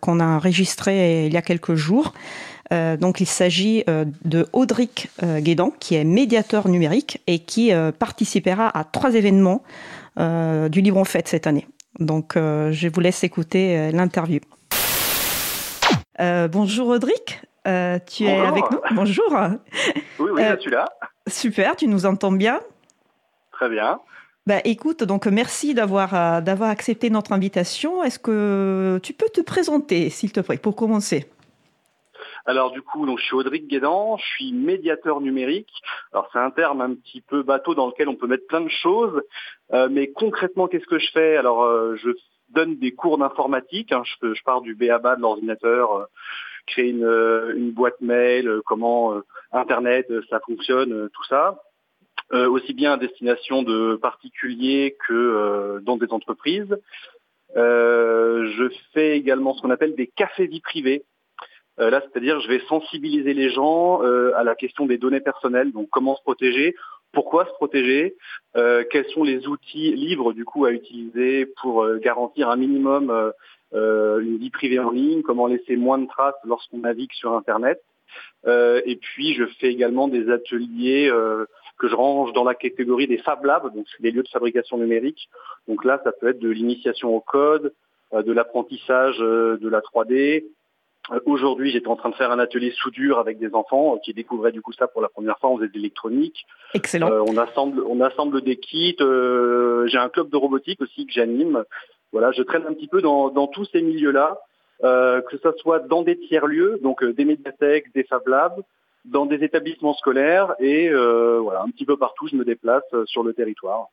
qu'on a enregistrée il y a quelques jours. Donc, il s'agit de Audric Guédan, qui est médiateur numérique et qui participera à trois événements du Libre en Fête cette année. Donc, euh, je vous laisse écouter euh, l'interview. Euh, bonjour Audric, tu es avec nous Bonjour. Oui, oui, je suis là. Super, tu nous entends bien Très bien. Bah, écoute, donc merci d'avoir d'avoir accepté notre invitation. Est-ce que tu peux te présenter, s'il te plaît, pour commencer? Alors du coup, donc, je suis Audric Guédan, je suis médiateur numérique. Alors c'est un terme un petit peu bateau dans lequel on peut mettre plein de choses, euh, mais concrètement, qu'est-ce que je fais? Alors euh, je donne des cours d'informatique, hein. je, je, pars du BABA de l'ordinateur, euh, créer une, boîte mail, comment Internet, ça fonctionne, tout ça. aussi bien à destination de particuliers que dans des entreprises. je fais également ce qu'on appelle des cafés vie privée. Euh, là, c'est-à-dire, je vais sensibiliser les gens euh, à la question des données personnelles, donc comment se protéger, pourquoi se protéger, euh, quels sont les outils libres du coup à utiliser pour garantir un minimum une vie privée en ligne, comment laisser moins de traces lorsqu'on navigue sur Internet. et puis, je fais également des ateliers que je range dans la catégorie des Fab Labs, donc c'est des lieux de fabrication numérique. Donc là, ça peut être de l'initiation au code, de l'apprentissage de la 3D, euh, aujourd'hui, j'étais en train de faire un atelier soudure avec des enfants euh, qui découvraient du coup ça pour la première fois. On faisait de l'électronique. Excellent. Euh, on assemble, on assemble des kits. J'ai un club de robotique aussi que j'anime. Voilà, je traîne un petit peu dans, tous ces milieux-là, que ce soit dans des tiers lieux, donc des médiathèques, des Fab Labs, dans des établissements scolaires et voilà, un petit peu partout, je me déplace sur le territoire.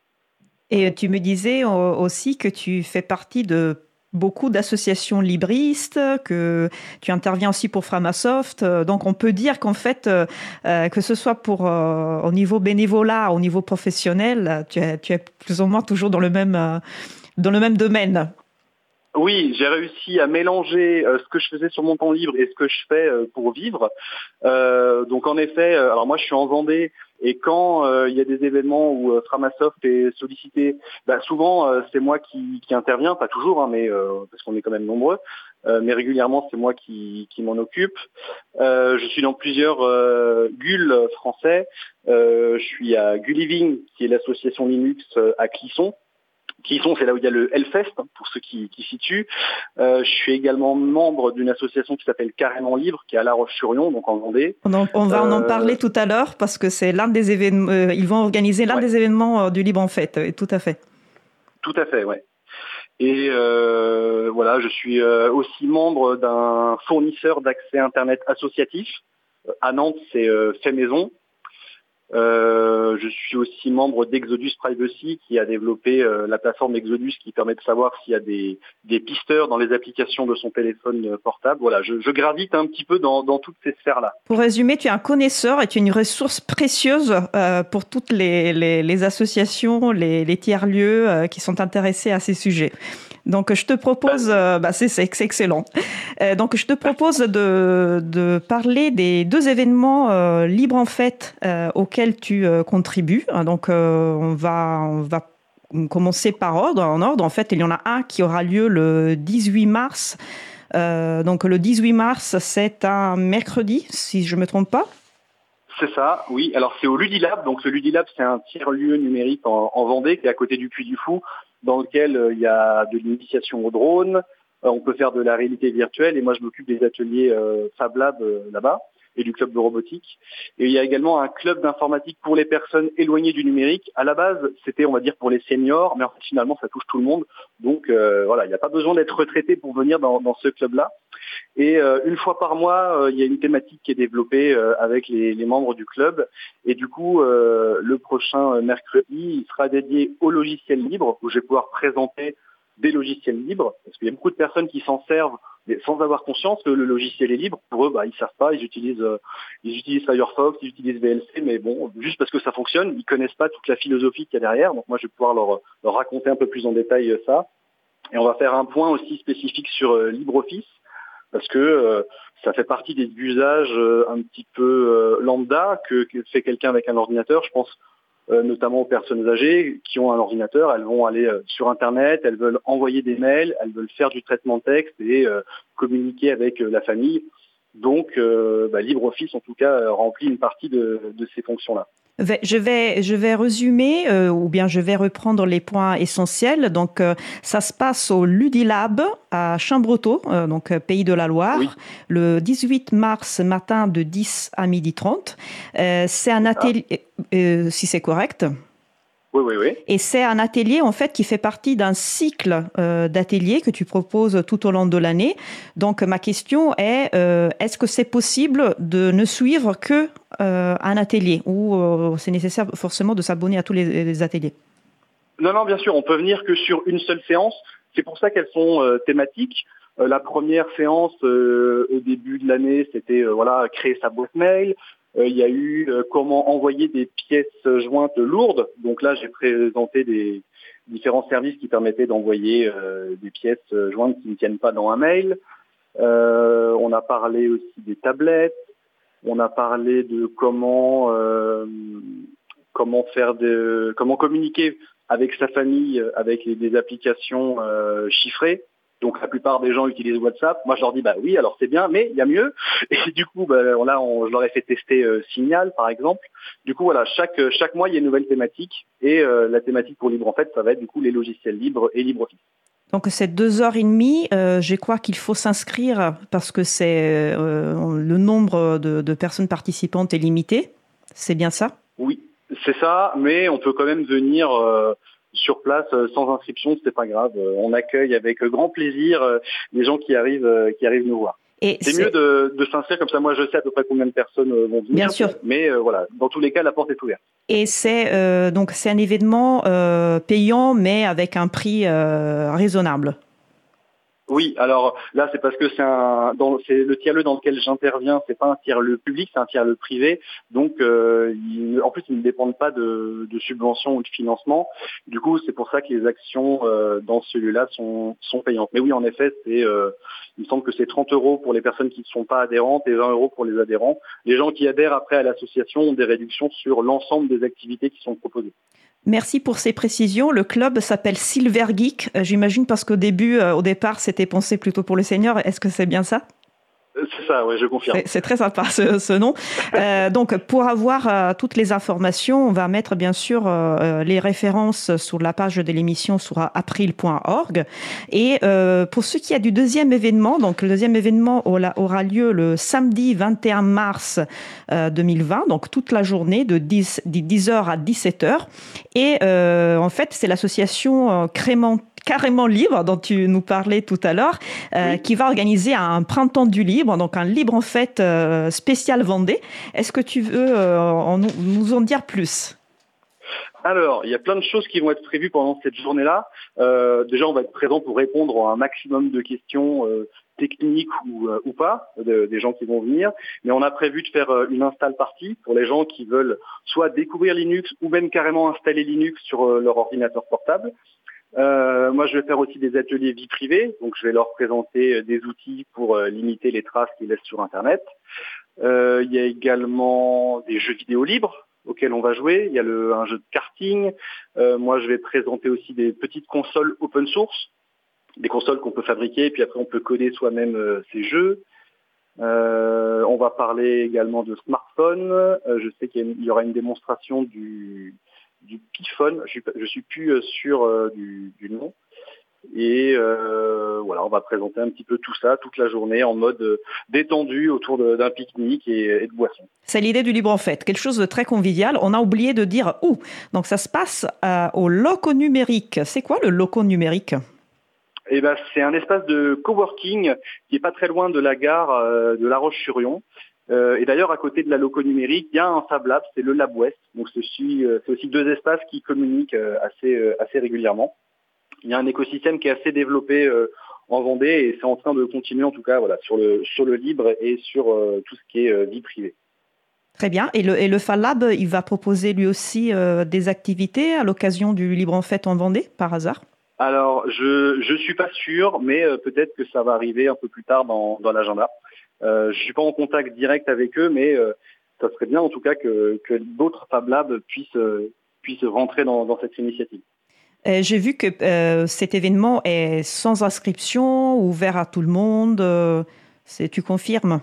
Et tu me disais aussi que tu fais partie de beaucoup d'associations libristes, que tu interviens aussi pour Framasoft. Euh, donc on peut dire qu'en fait, euh, euh, que ce soit pour au niveau bénévolat, au niveau professionnel, tu es, plus ou moins toujours dans le même, dans le même domaine. Oui, j'ai réussi à mélanger ce que je faisais sur mon temps libre et ce que je fais pour vivre. donc en effet, alors moi je suis en Vendée et quand euh, il y a des événements où euh, Framasoft est sollicité, bah, souvent euh, c'est moi qui, qui interviens, pas toujours, hein, mais parce qu'on est quand même nombreux, mais régulièrement c'est moi qui, qui m'en occupe. je suis dans plusieurs GUL français. je suis à Gulliving, qui est l'association Linux à Clisson. Qui sont, c'est là où il y a le Hellfest, hein, pour ceux qui, qui situent. Euh, je suis également membre d'une association qui s'appelle Carrément Libre, qui est à La Roche-sur-Yon, donc en Vendée. On, on va en, en Euh, parler tout à l'heure parce que c'est l'un des événements. euh, ils vont organiser l'un Ouais. des événements euh, du Libre en fête. euh, Tout à fait. Tout à fait, ouais. Et euh, voilà, je suis euh, aussi membre d'un fournisseur d'accès Internet associatif. Euh, À Nantes, c'est euh, Fait Maison. Euh, je suis aussi membre d'Exodus Privacy qui a développé euh, la plateforme Exodus qui permet de savoir s'il y a des, des pisteurs dans les applications de son téléphone euh, portable. Voilà, je, je gravite un petit peu dans, dans toutes ces sphères-là. Pour résumer, tu es un connaisseur et tu es une ressource précieuse euh, pour toutes les, les- les associations, les, les tiers-lieux euh, qui sont intéressés à ces sujets. Donc, je te propose, euh, bah, c'est excellent. Euh, donc, je te propose de, parler des deux événements euh, libres en euh, auxquels tu contribues. Donc, on va, commencer par ordre. En ordre, en fait, il y en a un qui aura lieu le 18 mars. Donc, le 18 mars, c'est un mercredi, si je me trompe pas. C'est ça, oui. Alors c'est au Ludilab. Donc le Ludilab, c'est un tiers-lieu numérique en, en Vendée qui est à côté du Puy du Fou, dans lequel euh, il y a de l'initiation au drone. Euh, on peut faire de la réalité virtuelle et moi je m'occupe des ateliers euh, Fab Lab là-bas et du club de robotique. Et il y a également un club d'informatique pour les personnes éloignées du numérique. À la base, c'était on va dire pour les seniors, mais en fait, finalement ça touche tout le monde. Donc euh, voilà, il n'y a pas besoin d'être retraité pour venir dans, dans ce club-là. Et euh, une fois par mois, euh, il y a une thématique qui est développée euh, avec les, les membres du club. Et du coup, euh, le prochain mercredi, il sera dédié au logiciel libre, où je vais pouvoir présenter des logiciels libres, parce qu'il y a beaucoup de personnes qui s'en servent sans avoir conscience que le logiciel est libre. Pour eux, bah, ils savent pas, ils utilisent, euh, ils utilisent Firefox, ils utilisent VLC, mais bon, juste parce que ça fonctionne, ils connaissent pas toute la philosophie qu'il y a derrière. Donc moi, je vais pouvoir leur, leur raconter un peu plus en détail euh, ça. Et on va faire un point aussi spécifique sur euh, LibreOffice, parce que euh, ça fait partie des usages euh, un petit peu lambda que, que fait quelqu'un avec un ordinateur. Je pense notamment aux personnes âgées qui ont un ordinateur. Elles vont aller euh, sur Internet, elles veulent envoyer des mails, elles veulent faire du traitement de texte et euh, communiquer avec euh, la famille. Donc, euh, bah, LibreOffice, en tout cas, euh, remplit une partie de, de ces fonctions-là. Je vais, je vais résumer euh, ou bien je vais reprendre les points essentiels. Donc, euh, ça se passe au Ludilab à Chambretot, euh, donc euh, pays de la Loire, Oui. le 18 mars matin de 10 à 12h30. Euh, c'est un atelier, euh, si c'est correct. Oui, oui, oui. Et c'est un atelier en fait qui fait partie d'un cycle euh, d'ateliers que tu proposes tout au long de l'année. Donc ma question est euh, est-ce que c'est possible de ne suivre que euh, un atelier ou euh, c'est nécessaire forcément de s'abonner à tous les, les ateliers? Non, non, bien sûr, on peut venir que sur une seule séance. C'est pour ça qu'elles sont thématiques. La première séance au début de l'année, c'était voilà créer sa boîte mail. Euh, Il y a eu euh, comment envoyer des pièces jointes lourdes. Donc là, j'ai présenté des différents services qui permettaient d'envoyer euh, des pièces jointes qui ne tiennent pas dans un mail. On a parlé aussi des tablettes. On a parlé de comment comment faire de comment communiquer avec sa famille, avec des applications euh, chiffrées. Donc la plupart des gens utilisent WhatsApp. Moi je leur dis bah oui alors c'est bien mais il y a mieux. Et du coup bah, là on- je leur ai fait tester euh, Signal par exemple. Du coup voilà chaque chaque mois il y a une nouvelle thématique et euh, la thématique pour Libre en fait ça va être du coup les logiciels libres et LibreOffice. Donc c'est deux heures et demie. Euh, je crois qu'il faut s'inscrire parce que c'est euh, le nombre de, de personnes participantes est limité. C'est bien ça? Oui c'est ça mais on peut quand même venir euh, sur place euh, sans inscription c'est pas grave. Euh, On accueille avec grand plaisir euh, les gens qui arrivent qui arrivent nous voir. C'est mieux de, de s'inscrire comme ça. Moi, je sais à peu près combien de personnes vont venir. Bien sûr. Mais euh, voilà, dans tous les cas, la porte est ouverte. Et c'est euh, donc c'est un événement euh, payant, mais avec un prix euh, raisonnable. Oui, alors là, c'est parce que c'est un, dans, c'est le tiers-lieu dans lequel j'interviens. C'est pas un tiers-lieu public, c'est un tiers-lieu privé. Donc, euh, en plus, ils ne dépendent pas de, de subventions ou de financement. Du coup, c'est pour ça que les actions euh, dans celui-là sont, sont payantes. Mais oui, en effet, c'est, euh, il me semble que c'est 30 euros pour les personnes qui ne sont pas adhérentes et 20 euros pour les adhérents. Les gens qui adhèrent après à l'association ont des réductions sur l'ensemble des activités qui sont proposées. Merci pour ces précisions. Le club s'appelle Silver Geek, euh, j'imagine parce qu'au début, euh, au départ, c'était pensé plutôt pour les seniors. Est-ce que c'est bien ça? C'est ça, ouais, je confirme. C'est très sympa ce, nom. Euh, donc, pour avoir euh, toutes les informations, on va mettre bien sûr euh, les références sur la page de l'émission sur april.org. Et pour ce qui est du deuxième événement, donc le deuxième événement aura lieu le samedi 21 mars 2020, donc toute la journée de 10, 10h à 17h. Et en fait, c'est l'association Crément carrément libre dont tu nous parlais tout à l'heure, euh, qui va organiser un printemps du libre, donc un libre en fait euh, spécial Vendée. Est-ce que tu veux euh, nous en dire plus? Alors, il y a plein de choses qui vont être prévues pendant cette journée-là. déjà, on va être présent pour répondre à un maximum de questions techniques ou, ou pas des gens qui vont venir. Mais on a prévu de faire une install partie pour les gens qui veulent soit découvrir Linux ou même carrément installer Linux sur leur ordinateur portable. Euh, moi, je vais faire aussi des ateliers vie privée, donc je vais leur présenter euh, des outils pour euh, limiter les traces qu'ils laissent sur Internet. il y a également des jeux vidéo libres auxquels on va jouer. Il y a le, un jeu de karting. moi, je vais présenter aussi des petites consoles open source, des consoles qu'on peut fabriquer, et puis après on peut coder soi-même ces jeux. on va parler également de smartphones. je sais qu'il y, aura une démonstration du du Pifone, je ne suis plus euh, sûr euh, du, nom. Et euh, voilà, on va présenter un petit peu tout ça toute la journée en mode détendu autour d'un pique-nique et, de boissons. C'est l'idée du libre en fait, quelque chose de très convivial. On a oublié de dire où. Donc ça se passe au loco numérique. C'est quoi le loco numérique? Eh ben, c'est un espace de coworking qui est pas très loin de la gare de La Roche-sur-Yon. Euh, et d'ailleurs, à côté de la loco numérique, il y a un Fab Lab, c'est le Lab West. Donc c'est aussi, euh, aussi, deux espaces qui communiquent euh, assez, assez régulièrement. Il y a un écosystème qui est assez développé en Vendée et c'est en train de continuer en tout cas voilà, sur, le, sur le libre et sur tout ce qui est vie privée. Très bien. Et le, et le Lab, il va proposer lui aussi des activités à l'occasion du Libre en Fête en Vendée, par hasard? Alors, je ne suis pas sûr, mais peut-être que ça va arriver un peu plus tard dans, dans l'agenda. Euh, je suis pas en contact direct avec eux, mais euh, ça serait bien en tout cas que, d'autres Fab Labs puissent, euh, puissent rentrer dans, cette initiative. J'ai vu que cet événement est sans inscription, ouvert à tout le monde. tu confirmes?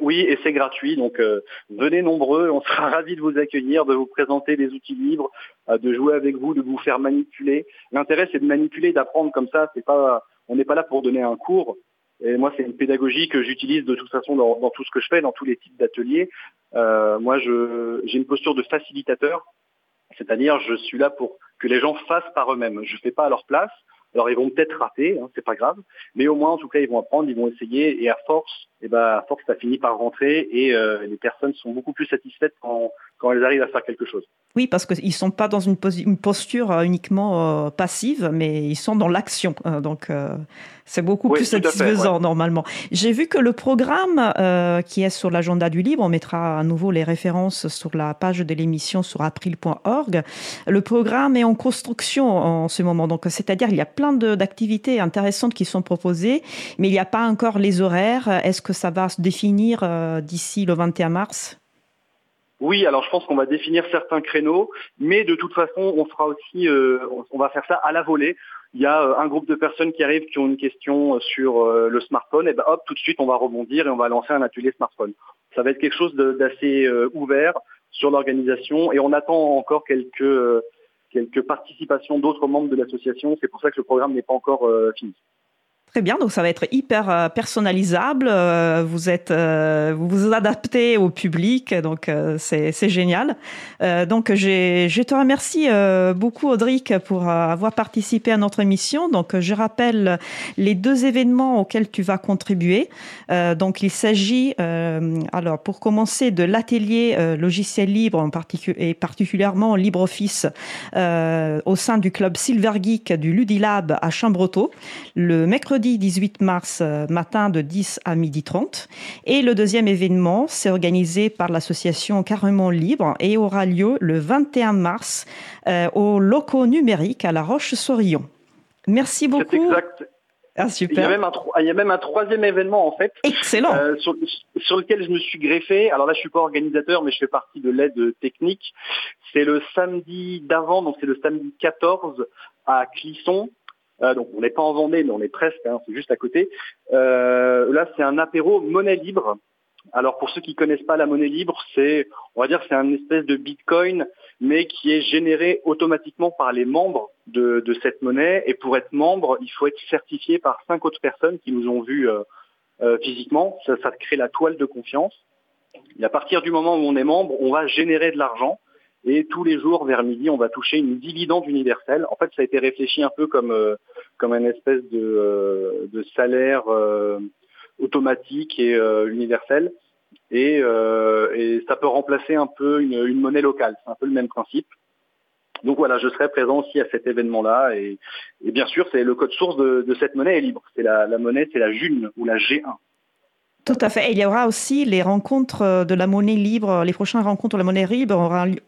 Oui, et c'est gratuit. Donc venez nombreux, on sera ravis de vous accueillir, de vous présenter des outils libres, de jouer avec vous, de vous faire manipuler. L'intérêt c'est de manipuler, d'apprendre comme ça. C'est pas, on n'est pas là pour donner un cours. Et moi, c'est une pédagogie que j'utilise de toute façon dans, tout ce que je fais, dans tous les types d'ateliers. Euh, moi, j'ai une posture de facilitateur, c'est-à-dire je suis là pour que les gens fassent par eux-mêmes. Je ne fais pas à leur place. Alors ils vont peut-être rater, hein, c'est pas grave, mais au moins en tout cas ils vont apprendre, ils vont essayer, et à force, et ben à force ça finit par rentrer, et euh, les personnes sont beaucoup plus satisfaites quand, quand elles arrivent à faire quelque chose. Oui, parce qu'ils ne sont pas dans une, posture euh, uniquement passive, mais ils sont dans l'action. donc c'est beaucoup plus satisfaisant normalement. J'ai vu que le programme euh, qui est sur l'agenda du libre, on mettra à nouveau les références sur la page de l'émission sur april.org. Le programme est en construction en ce moment, donc c'est-à-dire il y a plein d'activités intéressantes qui sont proposées, mais il n'y a pas encore les horaires. Est-ce que ça va se définir euh, d'ici le 21 mars? Oui, alors je pense qu'on va définir certains créneaux, mais de toute façon, on fera aussi, euh, on va faire ça à la volée il y a euh, un groupe de personnes qui arrivent qui ont une question sur le smartphone, et ben hop, tout de suite on va rebondir et on va lancer un atelier smartphone. Ça va être quelque chose d'assez ouvert sur l'organisation et on attend encore quelques quelques participations d'autres membres de l'association. C'est pour ça que le programme n'est pas encore fini. Très bien, donc ça va être hyper euh, personnalisable. Euh, vous êtes, euh, vous vous adaptez au public, donc c'est génial. donc je te remercie beaucoup Audric pour avoir participé à notre émission. Donc je rappelle les deux événements auxquels tu vas contribuer. donc il s'agit, alors pour commencer, de l'atelier logiciel libre en et particulièrement LibreOffice au sein du club Silver Geek du Ludilab à Chambretot le mercredi 18 mars euh, matin de 10 à 12 h 30. Et le deuxième événement, c'est organisé par l'association Carrément Libre et aura lieu le 21 mars euh, au locaux numérique à La Roche-sur-Yon. Merci beaucoup. Exact. Ah, super. Il, y a même un, il y a même un troisième événement en fait. Excellent. Euh, sur, sur, lequel je me suis greffé. Alors là, je suis pas organisateur, mais je fais partie de l'aide technique. C'est le samedi d'avant, donc c'est le samedi 14 à Clisson. Donc on n'est pas en Vendée, mais on est presque, hein, c'est juste à côté. là, c'est un apéro monnaie libre. Alors pour ceux qui connaissent pas la monnaie libre, c'est, on va dire, c'est un espèce de Bitcoin, mais qui est généré automatiquement par les membres de, cette monnaie. Et pour être membre, il faut être certifié par cinq autres personnes qui nous ont vus physiquement. Ça, ça crée la toile de confiance. Et à partir du moment où on est membre, on va générer de l'argent. Et tous les jours, vers midi, on va toucher une dividende universelle. En fait, ça a été réfléchi un peu comme, euh, comme une espèce de, euh, de salaire euh, automatique et universel. Et, et, ça peut remplacer un peu une, une monnaie locale. C'est un peu le même principe. Donc voilà, je serai présent aussi à cet événement-là. Et, et, bien sûr, c'est le code source de, de cette monnaie est libre. C'est la, la monnaie, c'est la JUN ou la G1. Tout à fait. il y aura aussi les rencontres euh, de la monnaie libre. Les prochaines rencontres de la monnaie libre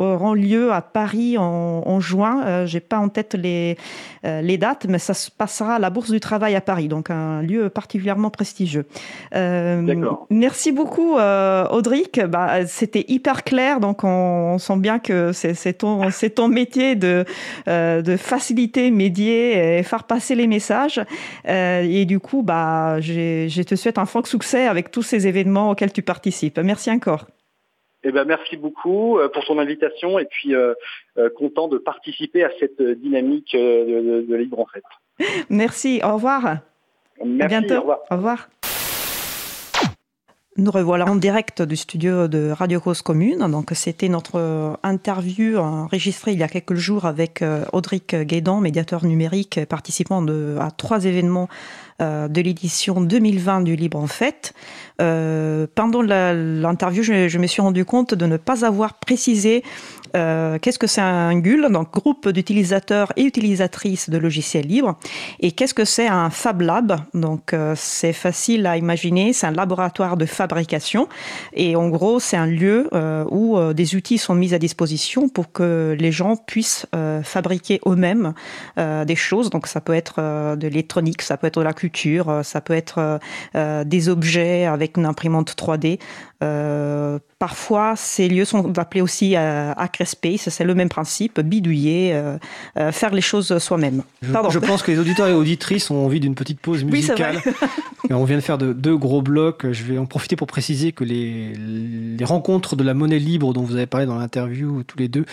auront lieu à Paris en, juin. Je euh, J'ai pas en tête les, euh, les dates, mais ça se passera à la Bourse du Travail à Paris, donc un lieu particulièrement prestigieux. merci beaucoup, Audric. Bah, C'était hyper clair, donc on, sent bien que c'est ton, ton métier de, de faciliter, médier et faire passer les messages. et du coup, bah, je te souhaite un franc succès avec tous ces événements auxquels tu participes. Merci encore. Eh ben, merci beaucoup euh, pour ton invitation et puis euh, euh, content de participer à cette dynamique de, Libre en fait. Merci, au revoir. Merci, à bientôt. Au revoir. Au revoir. Nous revoilà en direct du studio de Radio Cause Commune. Donc, c'était notre interview enregistrée il y a quelques jours avec Audric Guédan, médiateur numérique, participant de, à trois événements euh, de l'édition 2020 du Libre en Fête. Euh, pendant l'interview, je, me suis rendu compte de ne pas avoir précisé euh, qu'est-ce que c'est un GUL, donc groupe d'utilisateurs et utilisatrices de logiciels libres, et qu'est-ce que c'est un Fab Lab. Donc c'est facile à imaginer, c'est un laboratoire de fabrication, et en gros c'est un lieu où des outils sont mis à disposition pour que les gens puissent fabriquer eux-mêmes des choses. Donc ça peut être de l'électronique, ça peut être de la culture, ça peut être des objets avec une imprimante 3D. Parfois ces lieux sont appelés aussi à Space, c'est le même principe, bidouiller, euh, euh, faire les choses soi-même. Je, pense que les auditeurs et auditrices ont envie d'une petite pause musicale. on vient de faire de, deux gros blocs. Je vais en profiter pour préciser que les, les rencontres de la monnaie libre dont vous avez parlé dans l'interview tous les deux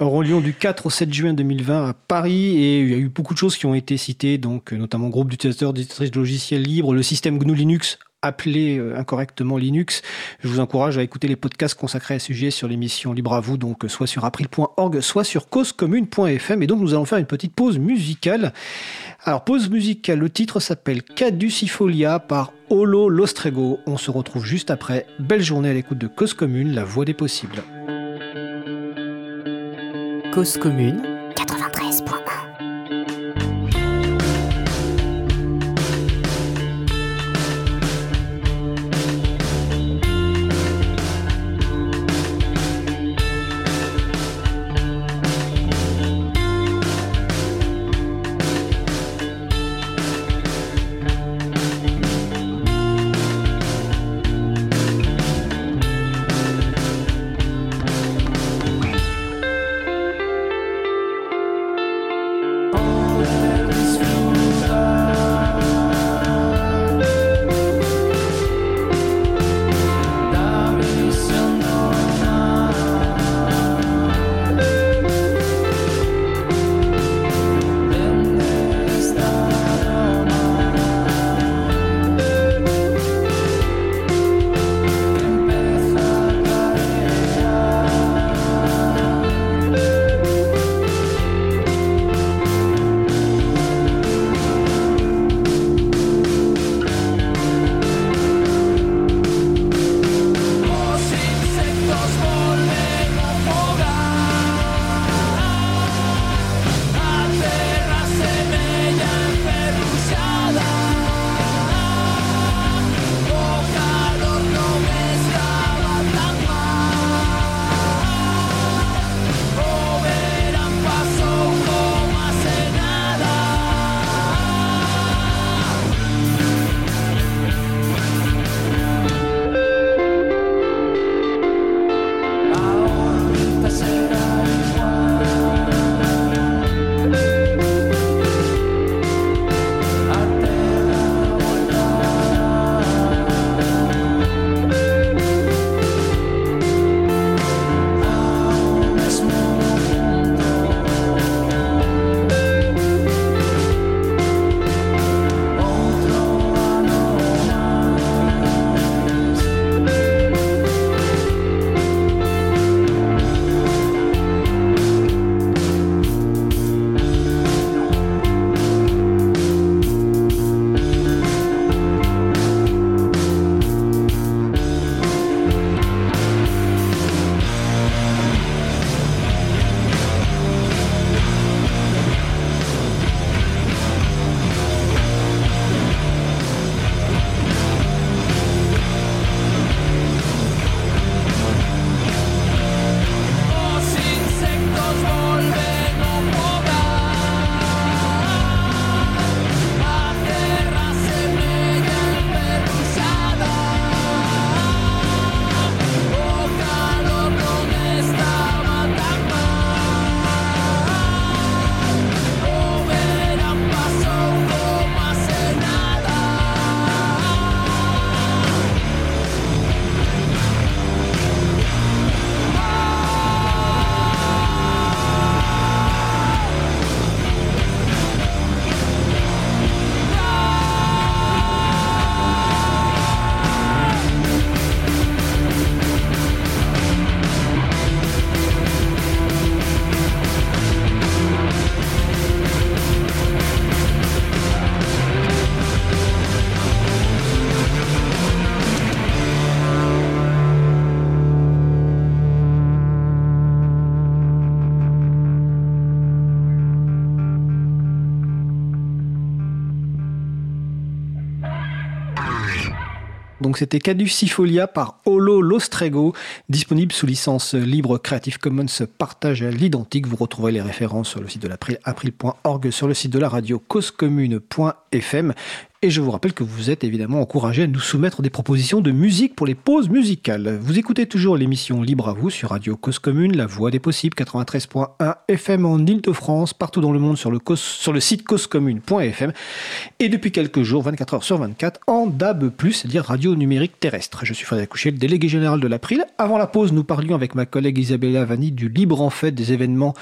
auront lieu du 4 au 7 juin 2020 à Paris et il y a eu beaucoup de choses qui ont été citées, donc notamment groupe d'utilisateurs d'utilisatrices de logiciels libres, le système GNU Linux appelé euh, incorrectement Linux. Je vous encourage à écouter les podcasts consacrés à ce sujet sur l'émission Libre à vous, donc soit sur april.org, soit sur causecommune.fm. Et donc nous allons faire une petite pause musicale. Alors pause musicale, le titre s'appelle Caducifolia par Olo Lostrego. On se retrouve juste après. Belle journée à l'écoute de Cause Commune, la voix des possibles. Cause Commune Donc c'était Caducifolia par Holo Lostrego, disponible sous licence libre Creative Commons partage à l'identique. Vous retrouverez les références sur le site de l'April, april.org, sur le site de la radio causecommune.fm. Et je vous rappelle que vous êtes évidemment encouragé à nous soumettre des propositions de musique pour les pauses musicales. Vous écoutez toujours l'émission Libre à vous sur Radio Cause Commune, la voix des possibles, 93.1 FM en Ile-de-France, partout dans le monde sur le, site causecommune.fm et depuis quelques jours, 24 heures sur 24, en DAB+, c'est-à-dire radio numérique terrestre. Je suis Frédéric Couchet, le délégué général de l'April. Avant la pause, nous parlions avec ma collègue Isabella Vanni du libre en fait des événements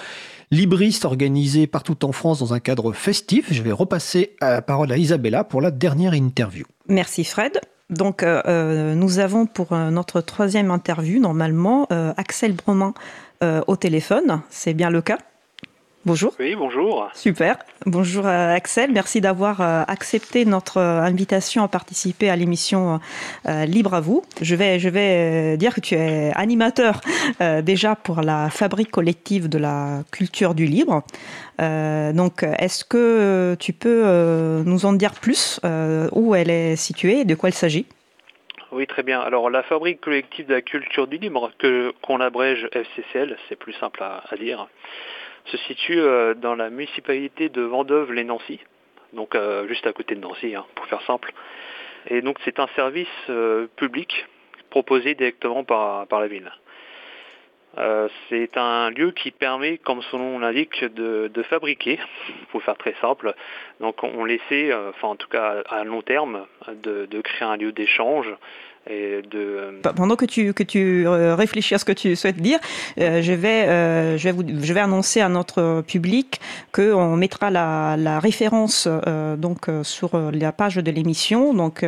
libriste organisé partout en France dans un cadre festif. Je vais repasser la parole à Isabella pour la dernière interview. Merci Fred. Donc euh, euh, nous avons pour euh, notre troisième interview normalement Axel Broman au téléphone. C'est bien le cas? Bonjour. Oui, bonjour. Super. Bonjour euh, Axel. Merci d'avoir euh, accepté notre euh, invitation à participer à l'émission Libre à vous. Je vais, je vais dire que tu es animateur déjà pour la fabrique collective de la culture du libre. donc, est-ce que tu peux nous en dire plus où elle est située et de quoi il s'agit? Oui, très bien. Alors la fabrique collective de la culture du libre, que qu'on abrège FCCL, c'est plus simple à, à dire, se situe euh, dans la municipalité de Vendôme-les-Nancy, donc euh, juste à côté de Nancy, hein, pour faire simple. Et donc c'est un service euh, public proposé directement par, par la ville. c'est un lieu qui permet, comme son nom l'indique, de, fabriquer, pour faire très simple. Donc on laissait, enfin en tout cas à long terme, de créer un lieu d'échange Euh, pendant que tu, euh, réfléchis à ce que tu souhaites dire, euh, je, vais, vous, annoncer à notre public qu'on mettra la, référence donc, sur la page de l'émission, donc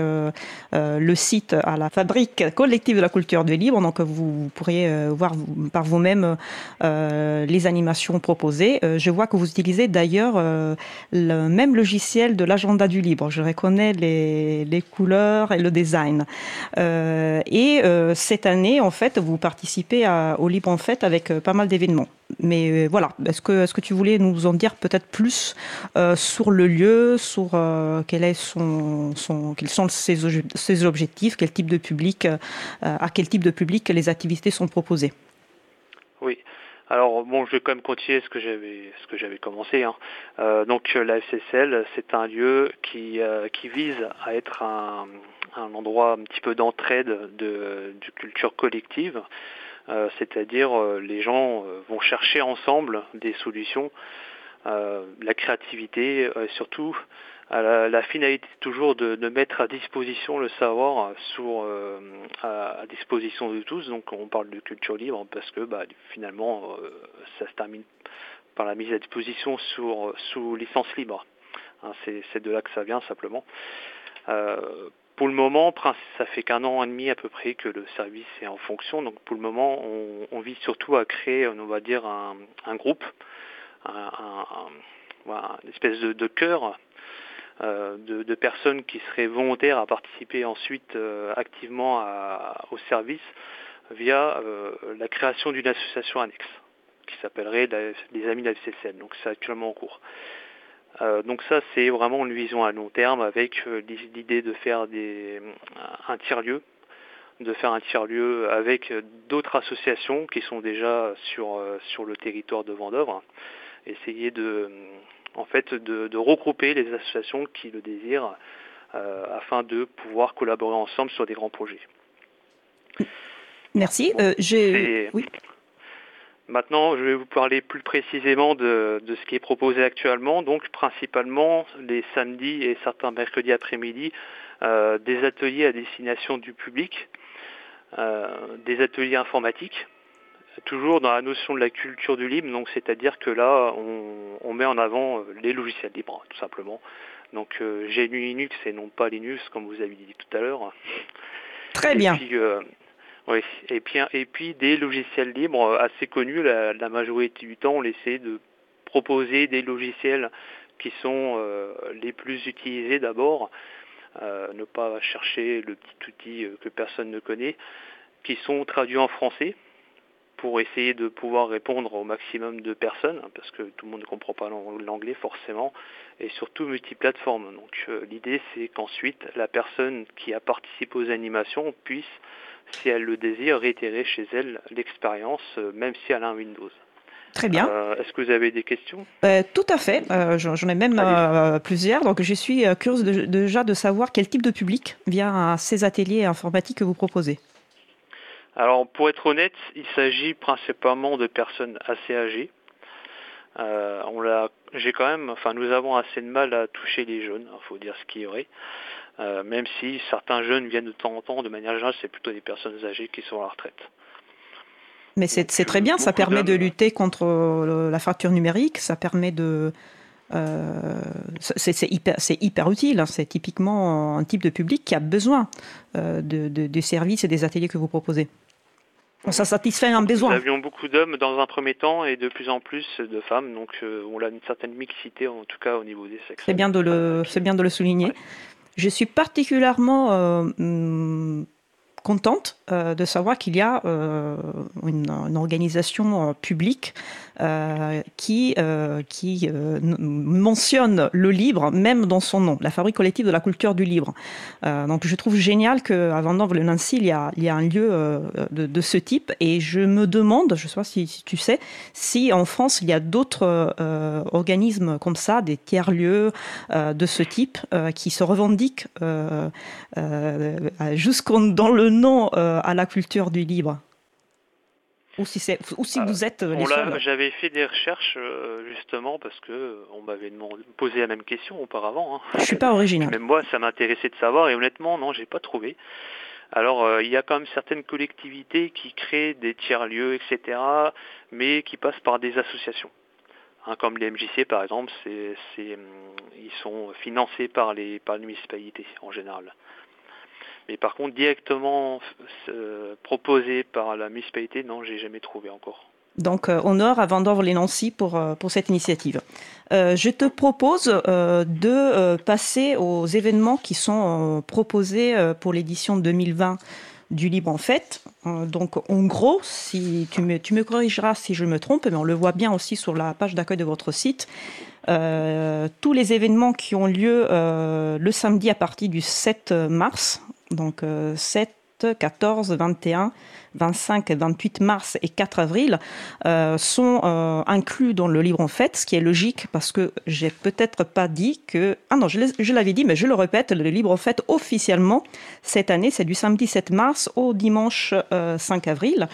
le site à la fabrique collective de la culture du libre, donc vous pourriez voir par vous-même les animations proposées. je vois que vous utilisez d'ailleurs le même logiciel de l'agenda du libre. Je reconnais les, couleurs et le design. Et euh, cette année, en fait, vous participez au Libre en Fête avec euh, pas mal d'événements. Mais voilà, est-ce que, que tu voulais nous en dire peut-être plus sur le lieu, sur quel est son, quels sont ses, ses, objectifs, quel type de public, à quel type de public les activités sont proposées? Oui. Alors bon, je vais quand même continuer ce que j'avais ce que j'avais commencé. Hein. Euh, donc la FCCL, c'est un lieu qui euh, qui vise à être un, un endroit un petit peu d'entraide de, culture collective. Euh, c'est-à-dire les gens vont chercher ensemble des solutions, la créativité, surtout à la, finalité toujours de, mettre à disposition le savoir sur, euh, à, disposition de tous. Donc on parle de culture libre parce que bah, finalement euh, ça se termine par la mise à disposition sous licence libre. Hein, c'est de là que ça vient simplement. Euh, pour le moment, ça fait qu'un an et demi à peu près que le service est en fonction. Donc pour le moment, on, vise surtout à créer, on va dire, un, groupe, un, une espèce de, de cœur euh, de, personnes qui seraient volontaires à participer ensuite euh, activement au service via euh, la création d'une association annexe qui s'appellerait les Amis de la FCCN. Donc c'est actuellement en cours. donc ça c'est vraiment une vision à long terme avec l'idée de faire un tiers-lieu, de faire un tiers-lieu avec d'autres associations qui sont déjà sur, sur le territoire de Vendôme, essayer de en fait de, regrouper les associations qui le désirent euh, afin de pouvoir collaborer ensemble sur des grands projets. Merci. Euh, Maintenant, je vais vous parler plus précisément de, ce qui est proposé actuellement. Donc, principalement les samedis et certains mercredis après-midi, euh, des ateliers à destination du public, des ateliers informatiques, toujours dans la notion de la culture du libre, donc c'est-à-dire que là, on, met en avant euh, les logiciels libres, tout simplement. Donc euh, GNU Linux et non pas Linux, comme vous avez dit tout à l'heure. Très bien. Euh, oui, et puis, et puis des logiciels libres assez connus, la, majorité du temps, on essaie de proposer des logiciels qui sont les plus utilisés d'abord, ne pas chercher le petit outil que personne ne connaît, qui sont traduits en français, pour essayer de pouvoir répondre au maximum de personnes, hein, parce que tout le monde ne comprend pas l'anglais forcément, et surtout multiplateforme. Donc euh, l'idée c'est qu'ensuite la personne qui a participé aux animations puisse, si elle le désire, réitérer chez elle l'expérience, euh, même si elle a un Windows. Très bien. Euh, est-ce que vous avez des questions? Tout à fait. J'en ai même plusieurs. Donc, je suis curieuse déjà de savoir quel type de public vient à ces ateliers informatiques que vous proposez. Alors pour être honnête, il s'agit principalement de personnes assez âgées. Euh, on l'a, j'ai quand même, enfin nous avons assez de mal à toucher les jeunes, il faut dire ce qu'il y aurait. Euh, même si certains jeunes viennent de temps en temps, de manière générale, c'est plutôt des personnes âgées qui sont à la retraite. Mais c'est, très bien, ça permet de lutter contre la fracture numérique, ça permet de... Euh, c'est, hyper, hyper, utile, hein. c'est typiquement un type de public qui a besoin de, des services et des ateliers que vous proposez. Ça satisfait un besoin. Nous avions beaucoup d'hommes dans un premier temps et de plus en plus de femmes, donc euh, on a une certaine mixité en tout cas au niveau des sexes. C'est bien de le, c'est bien de le souligner. Je suis particulièrement euh, hum, contente euh, de savoir qu'il y a euh, une, organisation euh, qui, qui mentionne le livre même dans son nom, la Fabrique collective de la culture du livre. donc je trouve génial qu'à Vendôme-le-Nancy, il, y a, un lieu de, ce type et je me demande, je ne sais pas si, tu sais, si en France il y a d'autres organismes comme ça, des tiers-lieux de ce type qui se revendiquent jusqu'au dans le nom à la culture du livre ou si, ou si vous êtes euh, les J'avais fait des recherches euh, justement parce que euh, on m'avait posé la même question auparavant. Hein. Je suis pas original. Même moi, ça m'intéressait de savoir et honnêtement, non, j'ai pas trouvé. Alors, il y a quand même certaines collectivités qui créent des tiers-lieux, etc., mais qui passent par des associations. Hein, comme les MJC, par exemple, c'est, ils sont financés par les, par les municipalités en général. Mais par contre, directement euh, proposé par la municipalité, non, j'ai jamais trouvé encore. Donc, euh, honneur à Vendôme-les-Nancy pour, euh, pour cette initiative. je te propose de passer aux événements qui sont proposés pour l'édition 2020 du Libre en Fête. donc, en gros, si tu me, tu me corrigeras si je me trompe, mais on le voit bien aussi sur la page d'accueil de votre site, tous les événements qui ont lieu le samedi à partir du 7 mars donc 7, 14, 21, 25, 28 mars et 4 avril euh, sont euh, inclus dans le livre en fait, ce qui est logique parce que j'ai peut-être pas dit que... Ah non, je l'avais dit, mais je le répète, le livre en fait officiellement cette année, c'est du samedi 7 mars au dimanche 5 euh, avril.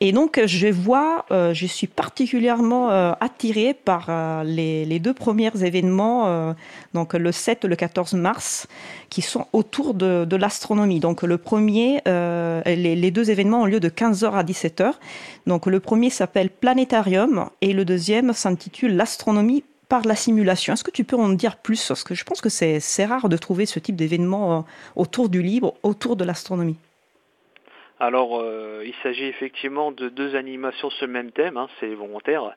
Et donc, je vois, euh, je suis particulièrement euh, attirée par euh, les, deux premiers événements, donc le 7 et le 14 mars, qui sont autour de, l'astronomie. Donc, le premier, les, les, deux événements ont lieu de 15h à 17h. Donc, le premier s'appelle Planétarium et le deuxième s'intitule L'astronomie par la simulation. Est-ce que tu peux en dire plus Parce que je pense que c'est rare de trouver ce type d'événement autour du livre, autour de l'astronomie? Alors, euh, il s'agit effectivement de deux animations sur le même thème, hein, c'est volontaire.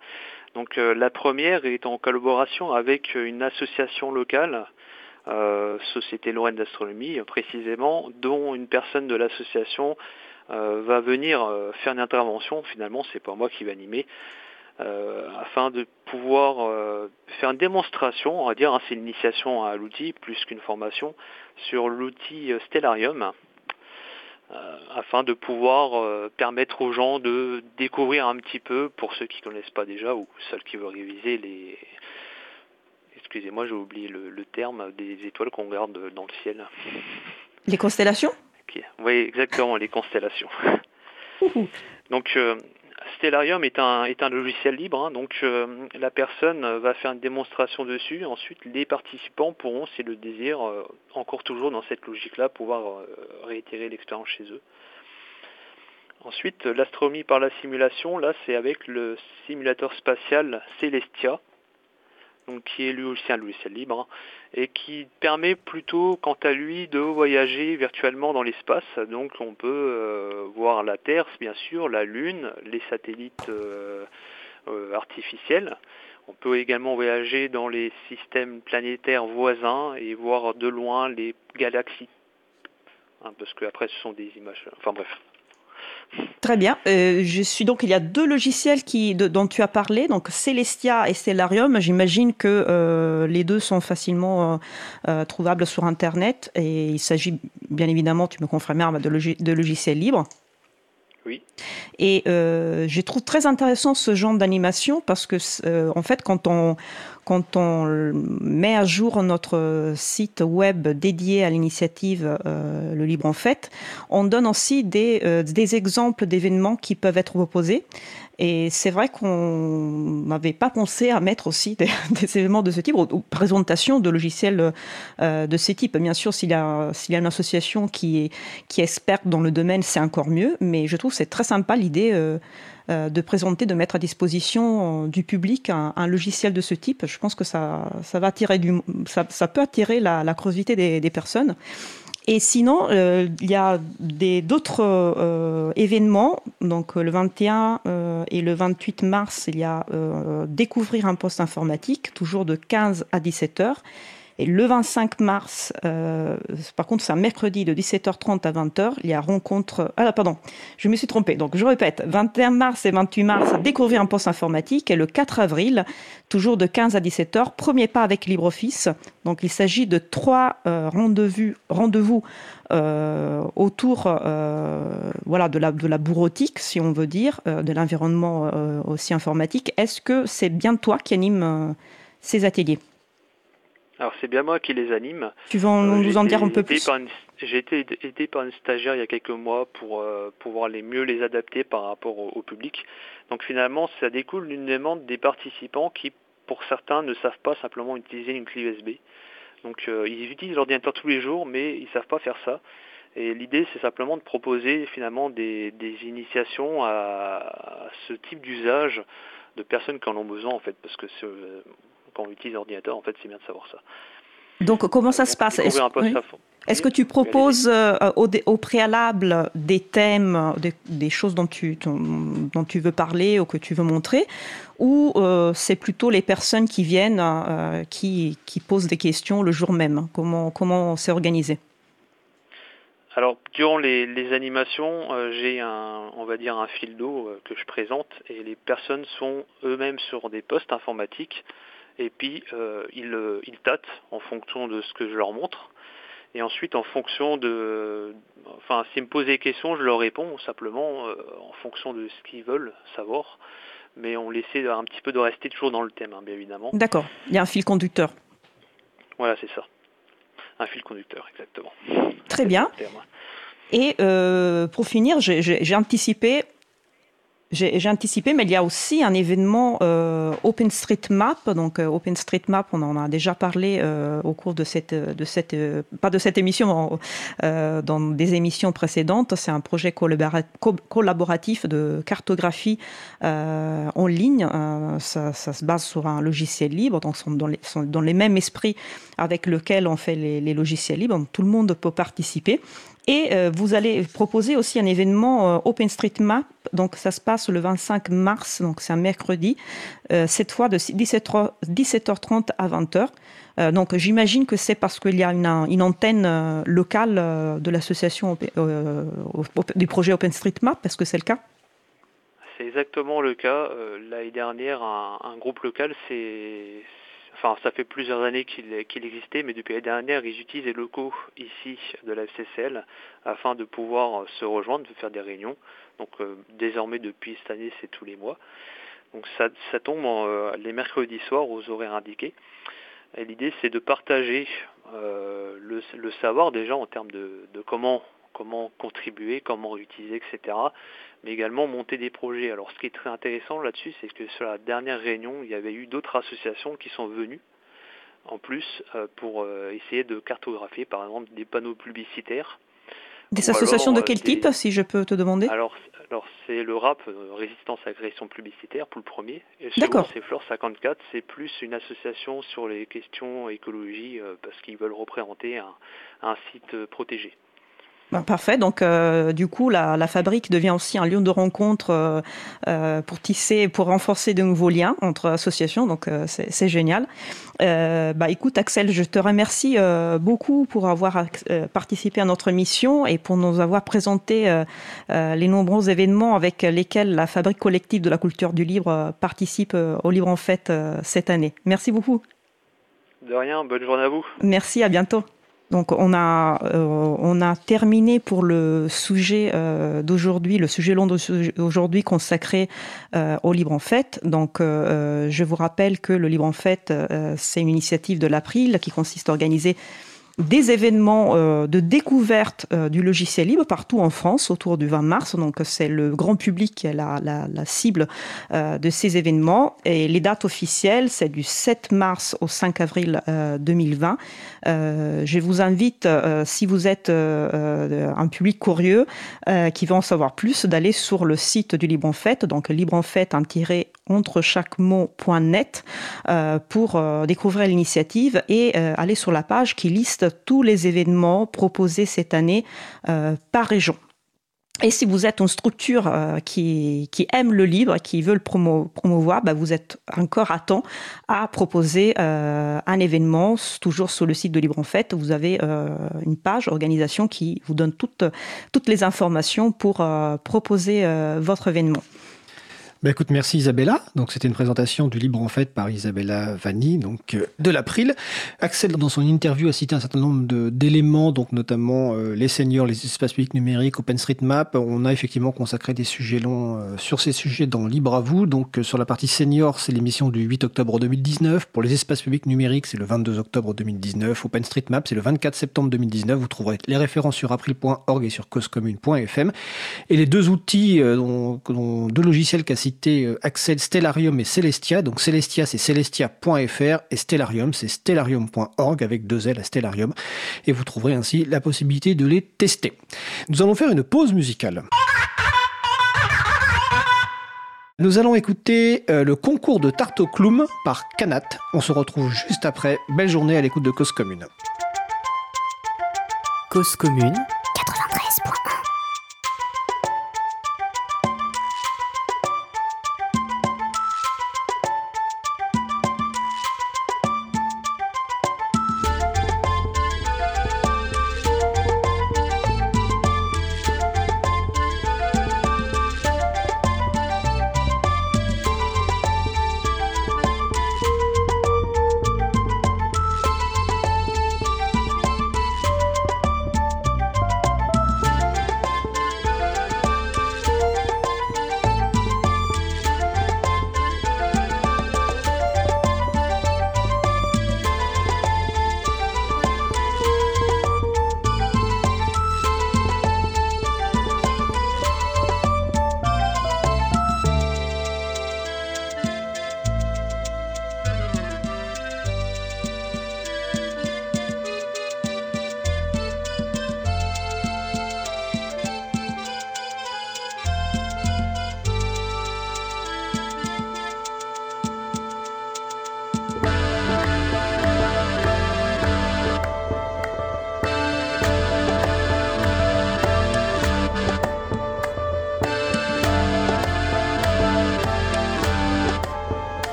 Donc, euh, la première est en collaboration avec une association locale, euh, Société Lorraine d'Astronomie précisément, dont une personne de l'association va venir faire une intervention. Finalement, c'est pas moi qui vais animer. afin de pouvoir faire une démonstration, on va dire, hein, c'est une initiation à l'outil plus qu'une formation, sur l'outil Stellarium, euh, afin de pouvoir euh, permettre aux gens de découvrir un petit peu, pour ceux qui ne connaissent pas déjà, ou ceux qui veulent réviser les... Excusez-moi, j'ai oublié le, terme des étoiles qu'on regarde dans le ciel. Les constellations? Oui, exactement, les constellations. Donc, euh, Stellarium est un, logiciel libre, hein, donc euh, la personne va faire une démonstration dessus. Ensuite, les participants pourront, si le désir, euh, encore toujours dans cette logique-là, pouvoir euh, réitérer l'expérience chez eux. Ensuite, l'astronomie par la simulation, là, c'est avec le simulateur spatial Celestia donc qui est lui aussi un logiciel libre, et qui permet plutôt, quant à lui, de voyager virtuellement dans l'espace. Donc on peut euh, voir la Terre, bien sûr, la Lune, les satellites euh, euh, artificiels. On peut également voyager dans les systèmes planétaires voisins et voir de loin les galaxies. Hein, parce que après ce sont des images. Enfin bref. Très bien. Euh, je suis donc il y a deux logiciels qui dont tu as parlé, donc Celestia et Stellarium. J'imagine que euh, les deux sont facilement euh, trouvables sur Internet et il s'agit bien évidemment, tu me confirmes, de, de logiciels libres. Et je trouve très intéressant ce genre d'animation parce que en fait quand on quand on met à jour notre site web dédié à l'initiative euh, Le Libre en Fait, on donne aussi des, euh, des exemples d'événements qui peuvent être proposés. Et c'est vrai qu'on n'avait pas pensé à mettre aussi des, événements de ce type, ou, présentation de logiciels euh, de ce type. Bien sûr, s'il y, a, une association qui est, qui experte dans le domaine, c'est encore mieux, mais je trouve que c'est très sympa l'idée euh, de présenter, de mettre à disposition euh, du public un, logiciel de ce type. Je pense que ça, ça va attirer du, ça, peut attirer la, curiosité des, des, personnes. Et sinon, euh, il y a d'autres événements. Donc le 21 et le 28 mars, il y a découvrir un poste informatique, toujours de 15 à 17 heures. Et le 25 mars, euh, par contre, c'est un mercredi de 17h30 à 20h, il y a rencontre. Ah, pardon, je me suis trompée. Donc, je répète 21 mars et 28 mars, découvrir un poste informatique. Et le 4 avril, toujours de 15 à 17h, premier pas avec LibreOffice. Donc, il s'agit de trois euh, rendez-vous, rendez-vous euh, autour voilà, de, la, de la bureautique, si on veut dire, de l'environnement aussi informatique. Est-ce que c'est bien toi qui anime ces ateliers? Alors c'est bien moi qui les anime. Tu veux euh, nous en dire un peu plus J'ai été aidé par une stagiaire il y a quelques mois pour euh, pouvoir les mieux les adapter par rapport au, public. Donc finalement, ça découle d'une demande des participants qui, pour certains, ne savent pas simplement utiliser une clé USB. Donc euh, ils utilisent l'ordinateur tous les jours, mais ils ne savent pas faire ça. Et l'idée, c'est simplement de proposer finalement des, des initiations à, à, ce type d'usage de personnes qui en ont besoin en fait, parce que quand on utilise l'ordinateur, en fait, c'est bien de savoir ça. Donc, comment ça se passe? Est-ce que tu proposes euh, au, préalable des thèmes, des, choses dont tu, dont tu veux parler ou que tu veux montrer, ou euh, c'est plutôt les personnes qui viennent, euh, qui, qui, posent des questions le jour même? Comment comment c'est organisé? Alors durant les, les animations, j'ai un, on va dire un fil d'eau que je présente et les personnes sont eux-mêmes sur des postes informatiques et puis euh, ils, euh, ils tâtent en fonction de ce que je leur montre. Et ensuite, en fonction de, enfin, s'ils me posent des questions, je leur réponds simplement euh, en fonction de ce qu'ils veulent savoir. Mais on essaie un petit peu de rester toujours dans le thème, hein, bien évidemment. D'accord. Il y a un fil conducteur. Voilà, c'est ça. Un fil conducteur, exactement. Très bien. Et euh, pour finir, j'ai anticipé j'ai anticipé, mais il y a aussi un événement euh, OpenStreetMap. Donc euh, OpenStreetMap, on en a déjà parlé euh, au cours de cette, de cette, euh, pas de cette émission, euh, dans des émissions précédentes. C'est un projet collaboratif de cartographie en ligne. Ça, ça, se base sur un logiciel libre, donc dans les, dans les mêmes esprits avec lequel on fait les, les logiciels libres. Tout le monde peut participer. Et euh, vous allez proposer aussi un événement euh, OpenStreetMap. Donc ça se passe le 25 mars, donc c'est un mercredi, euh, cette fois de 17h, 17h30 à 20h. Euh, donc j'imagine que c'est parce qu'il y a une, antenne locale de l'association du projet OpenStreetMap. Est-ce que c'est le cas? C'est exactement le cas. L'année dernière, un, un, groupe local s'est enfin ça fait plusieurs années qu'il qu existait, mais depuis l'année dernière, ils utilisent les locaux ici de la FCCL afin de pouvoir se rejoindre, de faire des réunions. Donc euh, désormais depuis cette année, c'est tous les mois. Donc ça, tombe euh, les mercredis soirs aux horaires indiqués. Et l'idée c'est de partager euh, le, savoir déjà en termes de comment comment contribuer, comment utiliser, etc. Mais également monter des projets. Alors ce qui est très intéressant là-dessus, c'est que sur la dernière réunion, il y avait eu d'autres associations qui sont venues en plus euh, pour euh, essayer de cartographier par exemple des panneaux publicitaires. Des associations alors, de quel des... type, si je peux te demander? Alors, alors c'est le RAP, euh, Résistance à l'agression publicitaire, pour le premier. Et second, c'est Flore 54, c'est plus une association sur les questions écologie, parce qu'ils veulent représenter un, un site protégé. Ben, parfait. Donc, euh, du coup, la, la, fabrique devient aussi un lieu de rencontre euh, euh pour tisser, pour renforcer de nouveaux liens entre associations. Donc, euh, c'est génial. Euh, bah, écoute, Axel, je te remercie beaucoup pour avoir participé à notre mission et pour nous avoir présenté les nombreux événements avec lesquels la fabrique collective de la culture du livre participe au Livre en Fête cette année. Merci beaucoup. De rien. Bonne journée à vous. Merci. À bientôt. Donc on a, euh, on a terminé pour le sujet euh, d'aujourd'hui, le sujet long d'aujourd'hui consacré euh, au Libre en Fête. Donc je vous rappelle que le Libre en Fête, c'est une initiative de l'April qui consiste à organiser des événements euh, de découverte euh, du logiciel libre partout en France autour du 20 mars. Donc c'est le grand public qui est la, cible euh, de ces événements. Et les dates officielles, c'est du 7 mars au 5 avril 2020. je vous invite, si vous êtes un public curieux qui veut en savoir plus, d'aller sur le site du Libre en Fête, donc libre en fête un tiré entre chaque mot.net pour découvrir l'initiative et aller sur la page qui liste tous les événements proposés cette année euh, par région. Et si vous êtes une structure euh, qui, aime le livre, qui veut le promouvoir, bah, vous êtes encore à temps à proposer euh, un événement, toujours sur le site de Libre en Fête. Vous avez une page organisation qui vous donne toutes les informations pour proposer votre événement. Bah écoute, merci Isabella. Donc c'était une présentation du Libre en fait par Isabella Vanni, donc euh, de l'April. Axel, dans son interview, a cité un certain nombre d'éléments, donc notamment euh, les seniors, les espaces publics numériques, OpenStreetMap. On a effectivement consacré des sujets longs euh, sur ces sujets dans Libre à vous. Donc sur la partie senior, c'est l'émission du 8 octobre 2019. Pour les espaces publics numériques, c'est le 22 octobre 2019. OpenStreetMap, c'est le 24 septembre 2019. Vous trouverez les références sur april.org et sur causecommune.fm. Et les deux outils, dont deux logiciels qu'a cité euh, Axel, Stellarium et Celestia. Donc Celestia, c'est celestia.fr et Stellarium, c'est stellarium.org avec deux L à Stellarium. Et vous trouverez ainsi la possibilité de les tester. Nous allons faire une pause musicale. Nous allons écouter euh, le concours de tarte au par Canat. On se retrouve juste après. Belle journée à l'écoute de Cause Commune. Cause Commune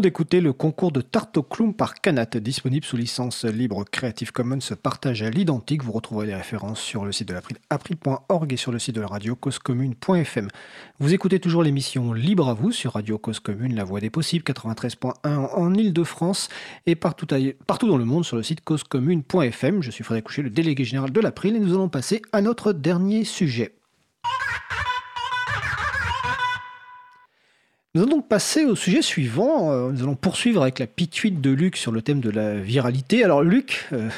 d'écouter le concours de Tarte par Canat, disponible sous licence libre Creative Commons partage à l'identique. Vous retrouverez les références sur le site de l'April, april.org et sur le site de la radio causecommune.fm. Vous écoutez toujours l'émission Libre à vous sur Radio Cause Commune, la voix des possibles, 93.1 en Ile-de-France et partout, partout dans le monde sur le site causecommune.fm. Je suis Frédéric Coucher, le délégué général de l'April et nous allons passer à notre dernier sujet. Nous allons donc passer au sujet suivant. Euh, nous allons poursuivre avec la pituite de Luc sur le thème de la viralité. Alors Luc euh,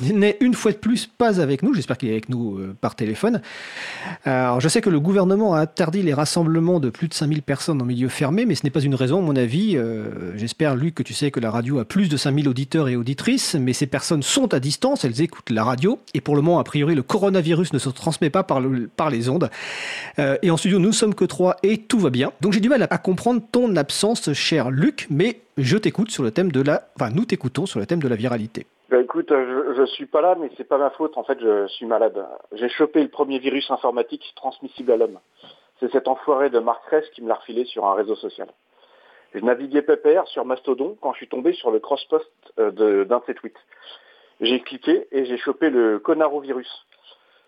n'est une fois de plus pas avec nous. J'espère qu'il est avec nous euh, par téléphone. Alors je sais que le gouvernement a interdit les rassemblements de plus de 5000 personnes en milieu fermé, mais ce n'est pas une raison à mon avis. J'espère Luc que tu sais que la radio a plus de 5000 auditeurs et auditrices, mais ces personnes sont à distance, elles écoutent la radio. Et pour le moment, a priori, le coronavirus ne se transmet pas par, le, par les ondes. et en studio, nous sommes que trois et tout va bien. Donc j'ai du mal à comprendre ton absence, cher Luc, mais je t'écoute sur le thème de la... Enfin, nous t'écoutons sur le thème de la viralité. Bah, écoute, je, ne suis pas là, mais c'est pas ma faute. En fait, je suis malade. J'ai chopé le premier virus informatique transmissible à l'homme. C'est cet enfoiré de Marc Ress qui me l'a refilé sur un réseau social. Je naviguais pépère sur Mastodon quand je suis tombé sur le cross-post euh, d'un de ses tweets. J'ai cliqué et j'ai chopé le conarovirus.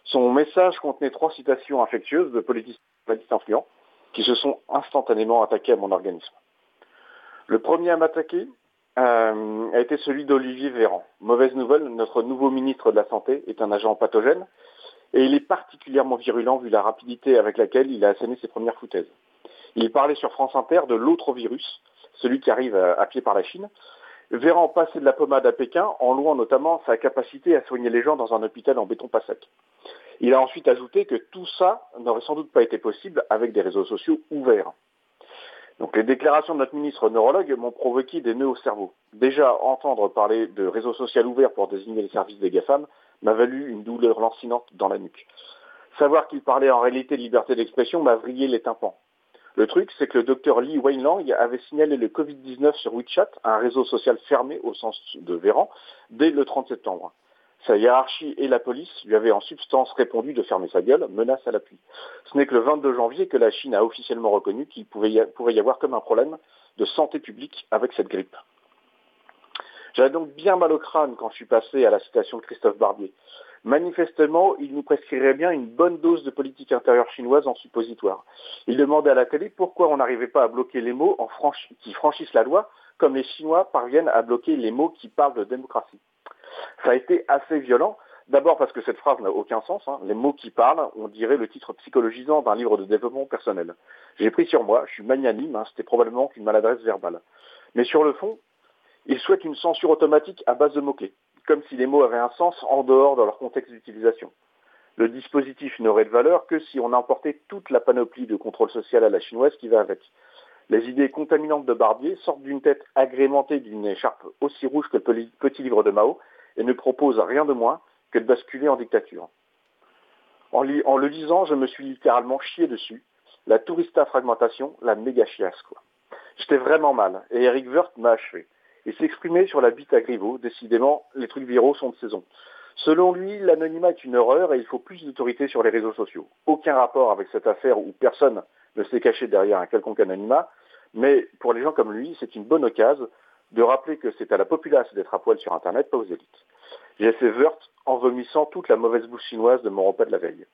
Son message contenait trois citations infectieuses de politiciens influents qui se sont instantanément attaqués à mon organisme. Le premier à m'attaquer euh, a été celui d'Olivier Véran. Mauvaise nouvelle, notre nouveau ministre de la Santé est un agent pathogène et il est particulièrement virulent vu la rapidité avec laquelle il a asséné ses premières foutaises. Il parlait sur France Inter de l'autre virus, celui qui arrive à, pied par la Chine. Véran passait de la pommade à Pékin en louant notamment sa capacité à soigner les gens dans un hôpital en béton pas sec. Il a ensuite ajouté que tout ça n'aurait sans doute pas été possible avec des réseaux sociaux ouverts. Donc les déclarations de notre ministre neurologue m'ont provoqué des nœuds au cerveau. Déjà, entendre parler de réseaux sociaux ouverts pour désigner les services des GAFAM m'a valu une douleur lancinante dans la nuque. Savoir qu'il parlait en réalité de liberté d'expression m'a vrillé les tympans. Le truc, c'est que le docteur Lee Weinlang avait signalé le Covid-19 sur WeChat, un réseau social fermé au sens de Véran, dès le 30 septembre. Sa hiérarchie et la police lui avaient en substance répondu de fermer sa gueule, menace à l'appui. Ce n'est que le 22 janvier que la Chine a officiellement reconnu qu'il pouvait y avoir comme un problème de santé publique avec cette grippe. J'avais donc bien mal au crâne quand je suis passé à la citation de Christophe Barbier. Manifestement, il nous prescrirait bien une bonne dose de politique intérieure chinoise en suppositoire. Il demandait à la pourquoi on n'arrivait pas à bloquer les mots qui franchissent la loi, comme les Chinois parviennent à bloquer les mots qui parlent de démocratie. Ça a été assez violent. D'abord parce que cette phrase n'a aucun sens. Hein. Les mots qui parlent, on dirait le titre psychologisant d'un livre de développement personnel. J'ai pris sur moi, je suis magnanime, hein. c'était probablement qu'une maladresse verbale. Mais sur le fond, il souhaite une censure automatique à base de mots-clés, comme si les mots avaient un sens en dehors de leur contexte d'utilisation. Le dispositif n'aurait de valeur que si on emportait toute la panoplie de contrôle social à la chinoise qui va avec. Les idées contaminantes de Barbier sortent d'une tête agrémentée d'une écharpe aussi rouge que le petit livre de Mao et ne propose rien de moins que de basculer en dictature. En, le lisant, je me suis littéralement chié dessus. La tourista fragmentation, la méga chiasse, quoi. J'étais vraiment mal, et Eric Wirth m'a achevé. Il s'exprimait sur la bite à Griveaux, décidément, les trucs viraux sont de saison. Selon lui, l'anonymat est une horreur et il faut plus d'autorité sur les réseaux sociaux. Aucun rapport avec cette affaire où personne ne s'est caché derrière un quelconque anonymat, mais pour les gens comme lui, c'est une bonne occasion de rappeler que c'est à la populace d'être à poil sur Internet, pas aux élites. J'ai fait Wörth en vomissant toute la mauvaise bouche chinoise de mon repas de la veille.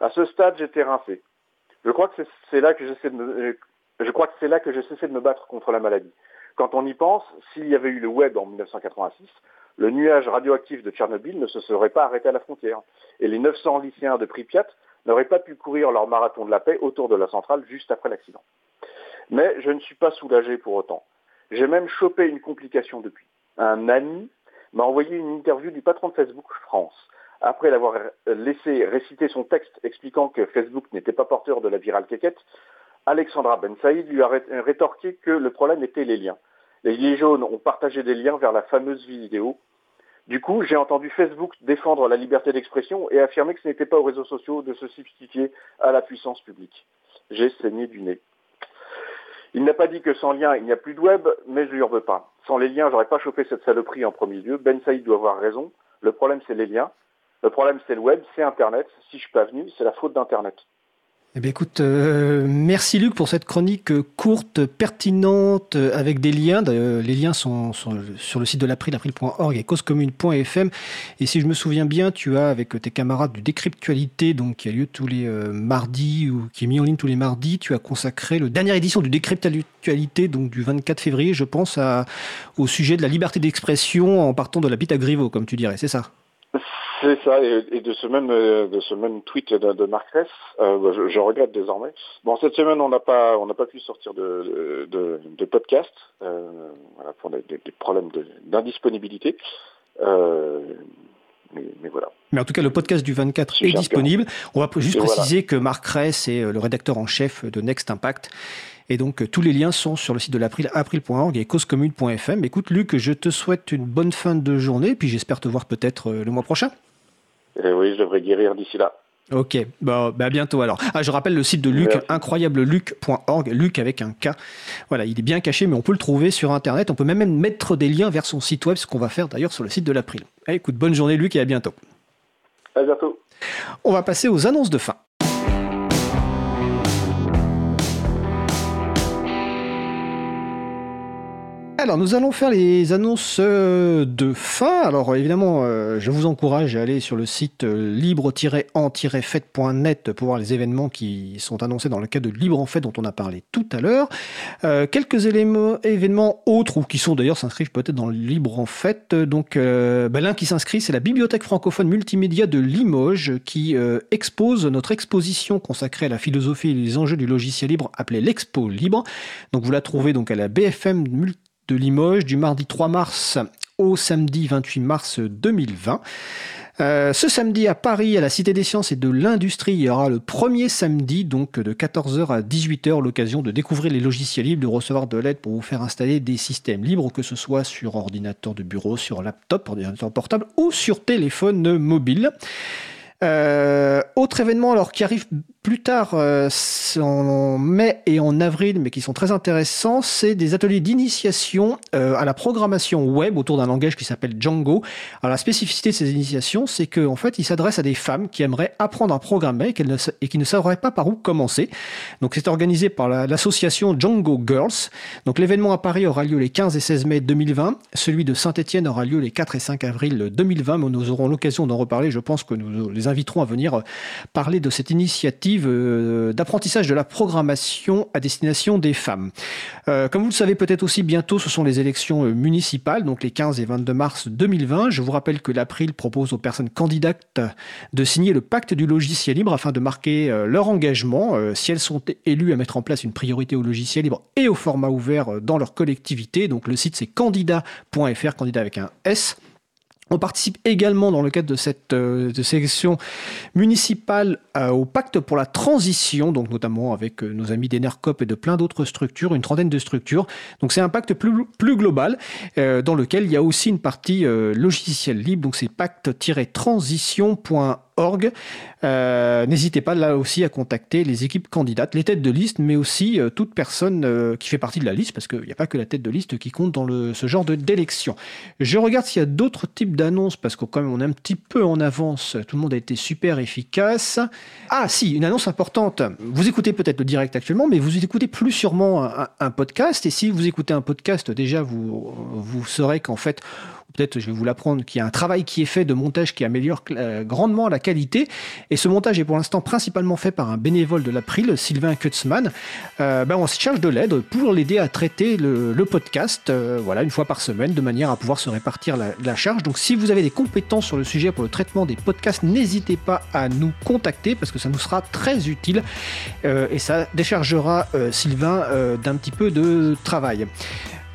À ce stade, j'étais rincé. Je crois que c'est là que me, je crois que c'est là que j'ai cessé de me battre contre la maladie. Quand on y pense, s'il y avait eu le web en 1986, le nuage radioactif de Tchernobyl ne se serait pas arrêté à la frontière. Et les 900 lycéens de Pripyat n'auraient pas pu courir leur marathon de la paix autour de la centrale juste après l'accident. Mais je ne suis pas soulagé pour autant. J'ai même chopé une complication depuis. Un ami m'a envoyé une interview du patron de Facebook France. Après l'avoir laissé réciter son texte expliquant que Facebook n'était pas porteur de la virale quéquette, Alexandra Ben Saïd lui a rétorqué que le problème était les liens. Les Gilets jaunes ont partagé des liens vers la fameuse vidéo. Du coup, j'ai entendu Facebook défendre la liberté d'expression et affirmer que ce n'était pas aux réseaux sociaux de se substituer à la puissance publique. J'ai saigné du nez. Il n'a pas dit que sans lien, il n'y a plus de web, mais je lui en veux pas. Sans les liens, j'aurais pas chopé cette saloperie en premier lieu. Ben Saïd doit avoir raison. Le problème, c'est les liens. Le problème, c'est le web, c'est Internet. Si je suis pas venu, c'est la faute d'Internet. Eh bien, écoute, euh, merci Luc pour cette chronique courte, pertinente, avec des liens. les liens sont, sur le site de l'April, et causecommune.fm. Et si je me souviens bien, tu as avec tes camarades du Décryptualité, donc qui a lieu tous les euh, mardis ou qui est mis en ligne tous les mardis, tu as consacré le dernière édition du Décryptualité, donc du 24 février, je pense, au sujet de la liberté d'expression en partant de la bite à Griveaux, comme tu dirais, c'est ça? C'est ça, et, de ce même euh, de ce même tweet de, de Marc Ress, euh, bah, je, regrette désormais. Bon, cette semaine, on n'a pas on n'a pas pu sortir de, de, podcast euh, voilà, pour des, problèmes d'indisponibilité. mais, voilà. Mais en tout cas, le podcast du 24 est disponible. On va juste préciser que Marc Ress est le rédacteur en chef de Next Impact. Et donc, tous les liens sont sur le site de l'April, april.org et causecommune.fm. Écoute, Luc, je te souhaite une bonne fin de journée, puis j'espère te voir peut-être le mois prochain. Eh oui, je devrais guérir d'ici là. Ok, bah, bah, à bientôt alors. Ah, je rappelle le site de Luc, incroyableluc.org, Luc avec un K. Voilà, il est bien caché, mais on peut le trouver sur Internet. On peut même mettre des liens vers son site web, ce qu'on va faire d'ailleurs sur le site de l'April. Eh, écoute, bonne journée Luc et à bientôt. À bientôt. On va passer aux annonces de fin. Alors, nous allons faire les annonces euh, de fin. Alors, évidemment, euh, je vous encourage à aller sur le site euh, libre-en-fête.net pour voir les événements qui sont annoncés dans le cadre de Libre en Fête dont on a parlé tout à l'heure. quelques événements autres ou qui sont d'ailleurs s'inscrivent peut-être dans Libre en Fête. Donc, ben, l'un qui s'inscrit, c'est la Bibliothèque francophone multimédia de Limoges qui expose notre exposition consacrée à la philosophie et les enjeux du logiciel libre appelée l'Expo Libre. Donc, vous la trouvez donc à la BFM Multimédia de Limoges du mardi 3 mars au samedi 28 mars 2020. Euh, ce samedi à Paris, à la Cité des Sciences et de l'Industrie, il y aura le premier samedi, donc de 14h à 18h, l'occasion de découvrir les logiciels libres, de recevoir de l'aide pour vous faire installer des systèmes libres, que ce soit sur ordinateur de bureau, sur laptop, ordinateur portable ou sur téléphone mobile. Euh, autre événement alors qui arrive plus tard euh, en mai et en avril, mais qui sont très intéressants, c'est des ateliers d'initiation euh, à la programmation web autour d'un langage qui s'appelle Django. Alors la spécificité de ces initiations, c'est qu'en en fait, ils s'adressent à des femmes qui aimeraient apprendre à programmer et, qui ne sauraient pas par où commencer. Donc c'est organisé par l'association Django Girls. Donc l'événement à Paris aura lieu les 15 et 16 mai 2020. Celui de Saint-Etienne aura lieu les 4 et 5 avril 2020, mais nous aurons l'occasion d'en reparler. Je pense que nous les inviterons à venir parler de cette initiative euh, d'apprentissage de la programmation à destination des femmes. Euh, comme vous le savez peut-être aussi, bientôt ce sont les élections euh, municipales, donc les 15 et 22 mars 2020. Je vous rappelle que l'April propose aux personnes candidates de signer le pacte du logiciel libre afin de marquer leur engagement si elles sont élues à mettre en place une priorité au logiciel libre et au format ouvert dans leur collectivité. Donc le site c'est candidat.fr, candidat avec un S. On participe également dans le cadre de cette euh, sélection municipale euh, au pacte pour la transition, donc notamment avec euh, nos amis d'Enercop et de plein d'autres structures, une trentaine de structures. Donc c'est un pacte plus, plus global dans lequel il y a aussi une partie logiciel libre, donc c'est pacte-transition.org euh, n'hésitez pas là aussi à contacter les équipes candidates, les têtes de liste, mais aussi euh, toute personne euh, qui fait partie de la liste, parce qu'il n'y a pas que la tête de liste qui compte dans ce genre d'élection. Je regarde s'il y a d'autres types d'annonces, parce qu'on on est un petit peu en avance. Tout le monde a été super efficace. Ah si, une annonce importante. Vous écoutez peut-être le direct actuellement, mais vous écoutez plus sûrement un, un podcast. Et si vous écoutez un podcast, déjà vous vous saurez qu'en fait je vais vous l'apprendre, qu'il y a un travail qui est fait de montage qui améliore euh, grandement la qualité. Et ce montage est pour l'instant principalement fait par un bénévole de l'April, Sylvain Kutzmann. Euh, ben on se charge de l'aide pour l'aider à traiter le, podcast, euh, voilà, une fois par semaine, de manière à pouvoir se répartir la, charge. Donc si vous avez des compétences sur le sujet pour le traitement des podcasts, n'hésitez pas à nous contacter parce que ça nous sera très utile et ça déchargera Sylvain d'un petit peu de travail.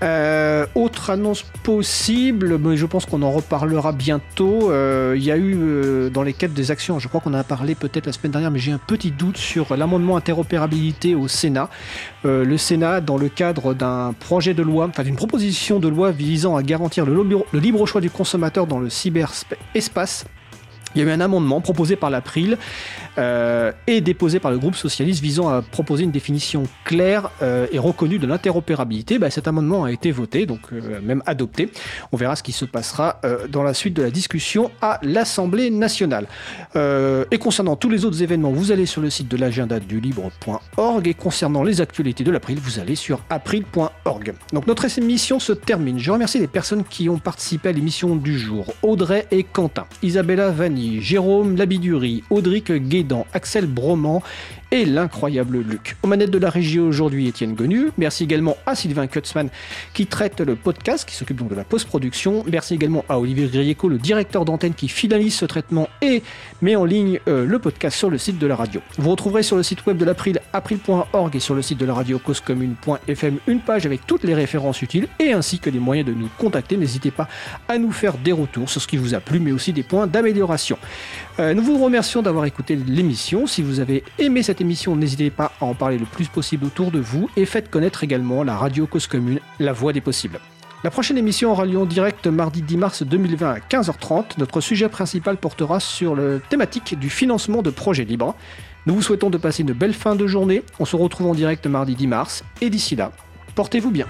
Euh, autre annonce possible, mais je pense qu'on en reparlera bientôt. Euh, il y a eu euh, dans les quêtes des actions, je crois qu'on en a parlé peut-être la semaine dernière, mais j'ai un petit doute sur l'amendement interopérabilité au Sénat. le Sénat, dans le cadre d'un projet de loi, enfin d'une proposition de loi visant à garantir le, libre choix du consommateur dans le cyberespace, Il y a eu un amendement proposé par l'April euh, et déposé par le groupe socialiste visant à proposer une définition claire euh, et reconnue de l'interopérabilité. Bah, cet amendement a été voté, donc euh, même adopté. On verra ce qui se passera dans la suite de la discussion à l'Assemblée nationale. Et concernant tous les autres événements, vous allez sur le site de l'agenda du libre.org et concernant les actualités de l'April, vous allez sur april.org. Donc notre émission se termine. Je remercie les personnes qui ont participé à l'émission du jour. Audrey et Quentin, Isabella Vanni, Jérôme Labiduri, Audric Guédan, Axel Broman et l'incroyable Luc. Aux manettes de la régie aujourd'hui, Étienne Gonu. Merci également à Sylvain Kutzmann qui traite le podcast, qui s'occupe donc de la post-production. Merci également à Olivier Grieco, le directeur d'antenne qui finalise ce traitement et met en ligne euh, le podcast sur le site de la radio. Vous retrouverez sur le site web de l'April, april.org et sur le site de la radio causecommune.fm une page avec toutes les références utiles et ainsi que les moyens de nous contacter. N'hésitez pas à nous faire des retours sur ce qui vous a plu, mais aussi des points d'amélioration. Euh, nous vous remercions d'avoir écouté l'émission. Si vous avez aimé cette émission, n'hésitez pas à en parler le plus possible autour de vous et faites connaître également la radio Cause Commune, la voix des possibles. La prochaine émission aura lieu en direct mardi 10 mars 2020 à 15h30. Notre sujet principal portera sur la thématique du financement de projets libres. Nous vous souhaitons de passer une belle fin de journée. On se retrouve en direct mardi 10 mars et d'ici là, portez-vous bien.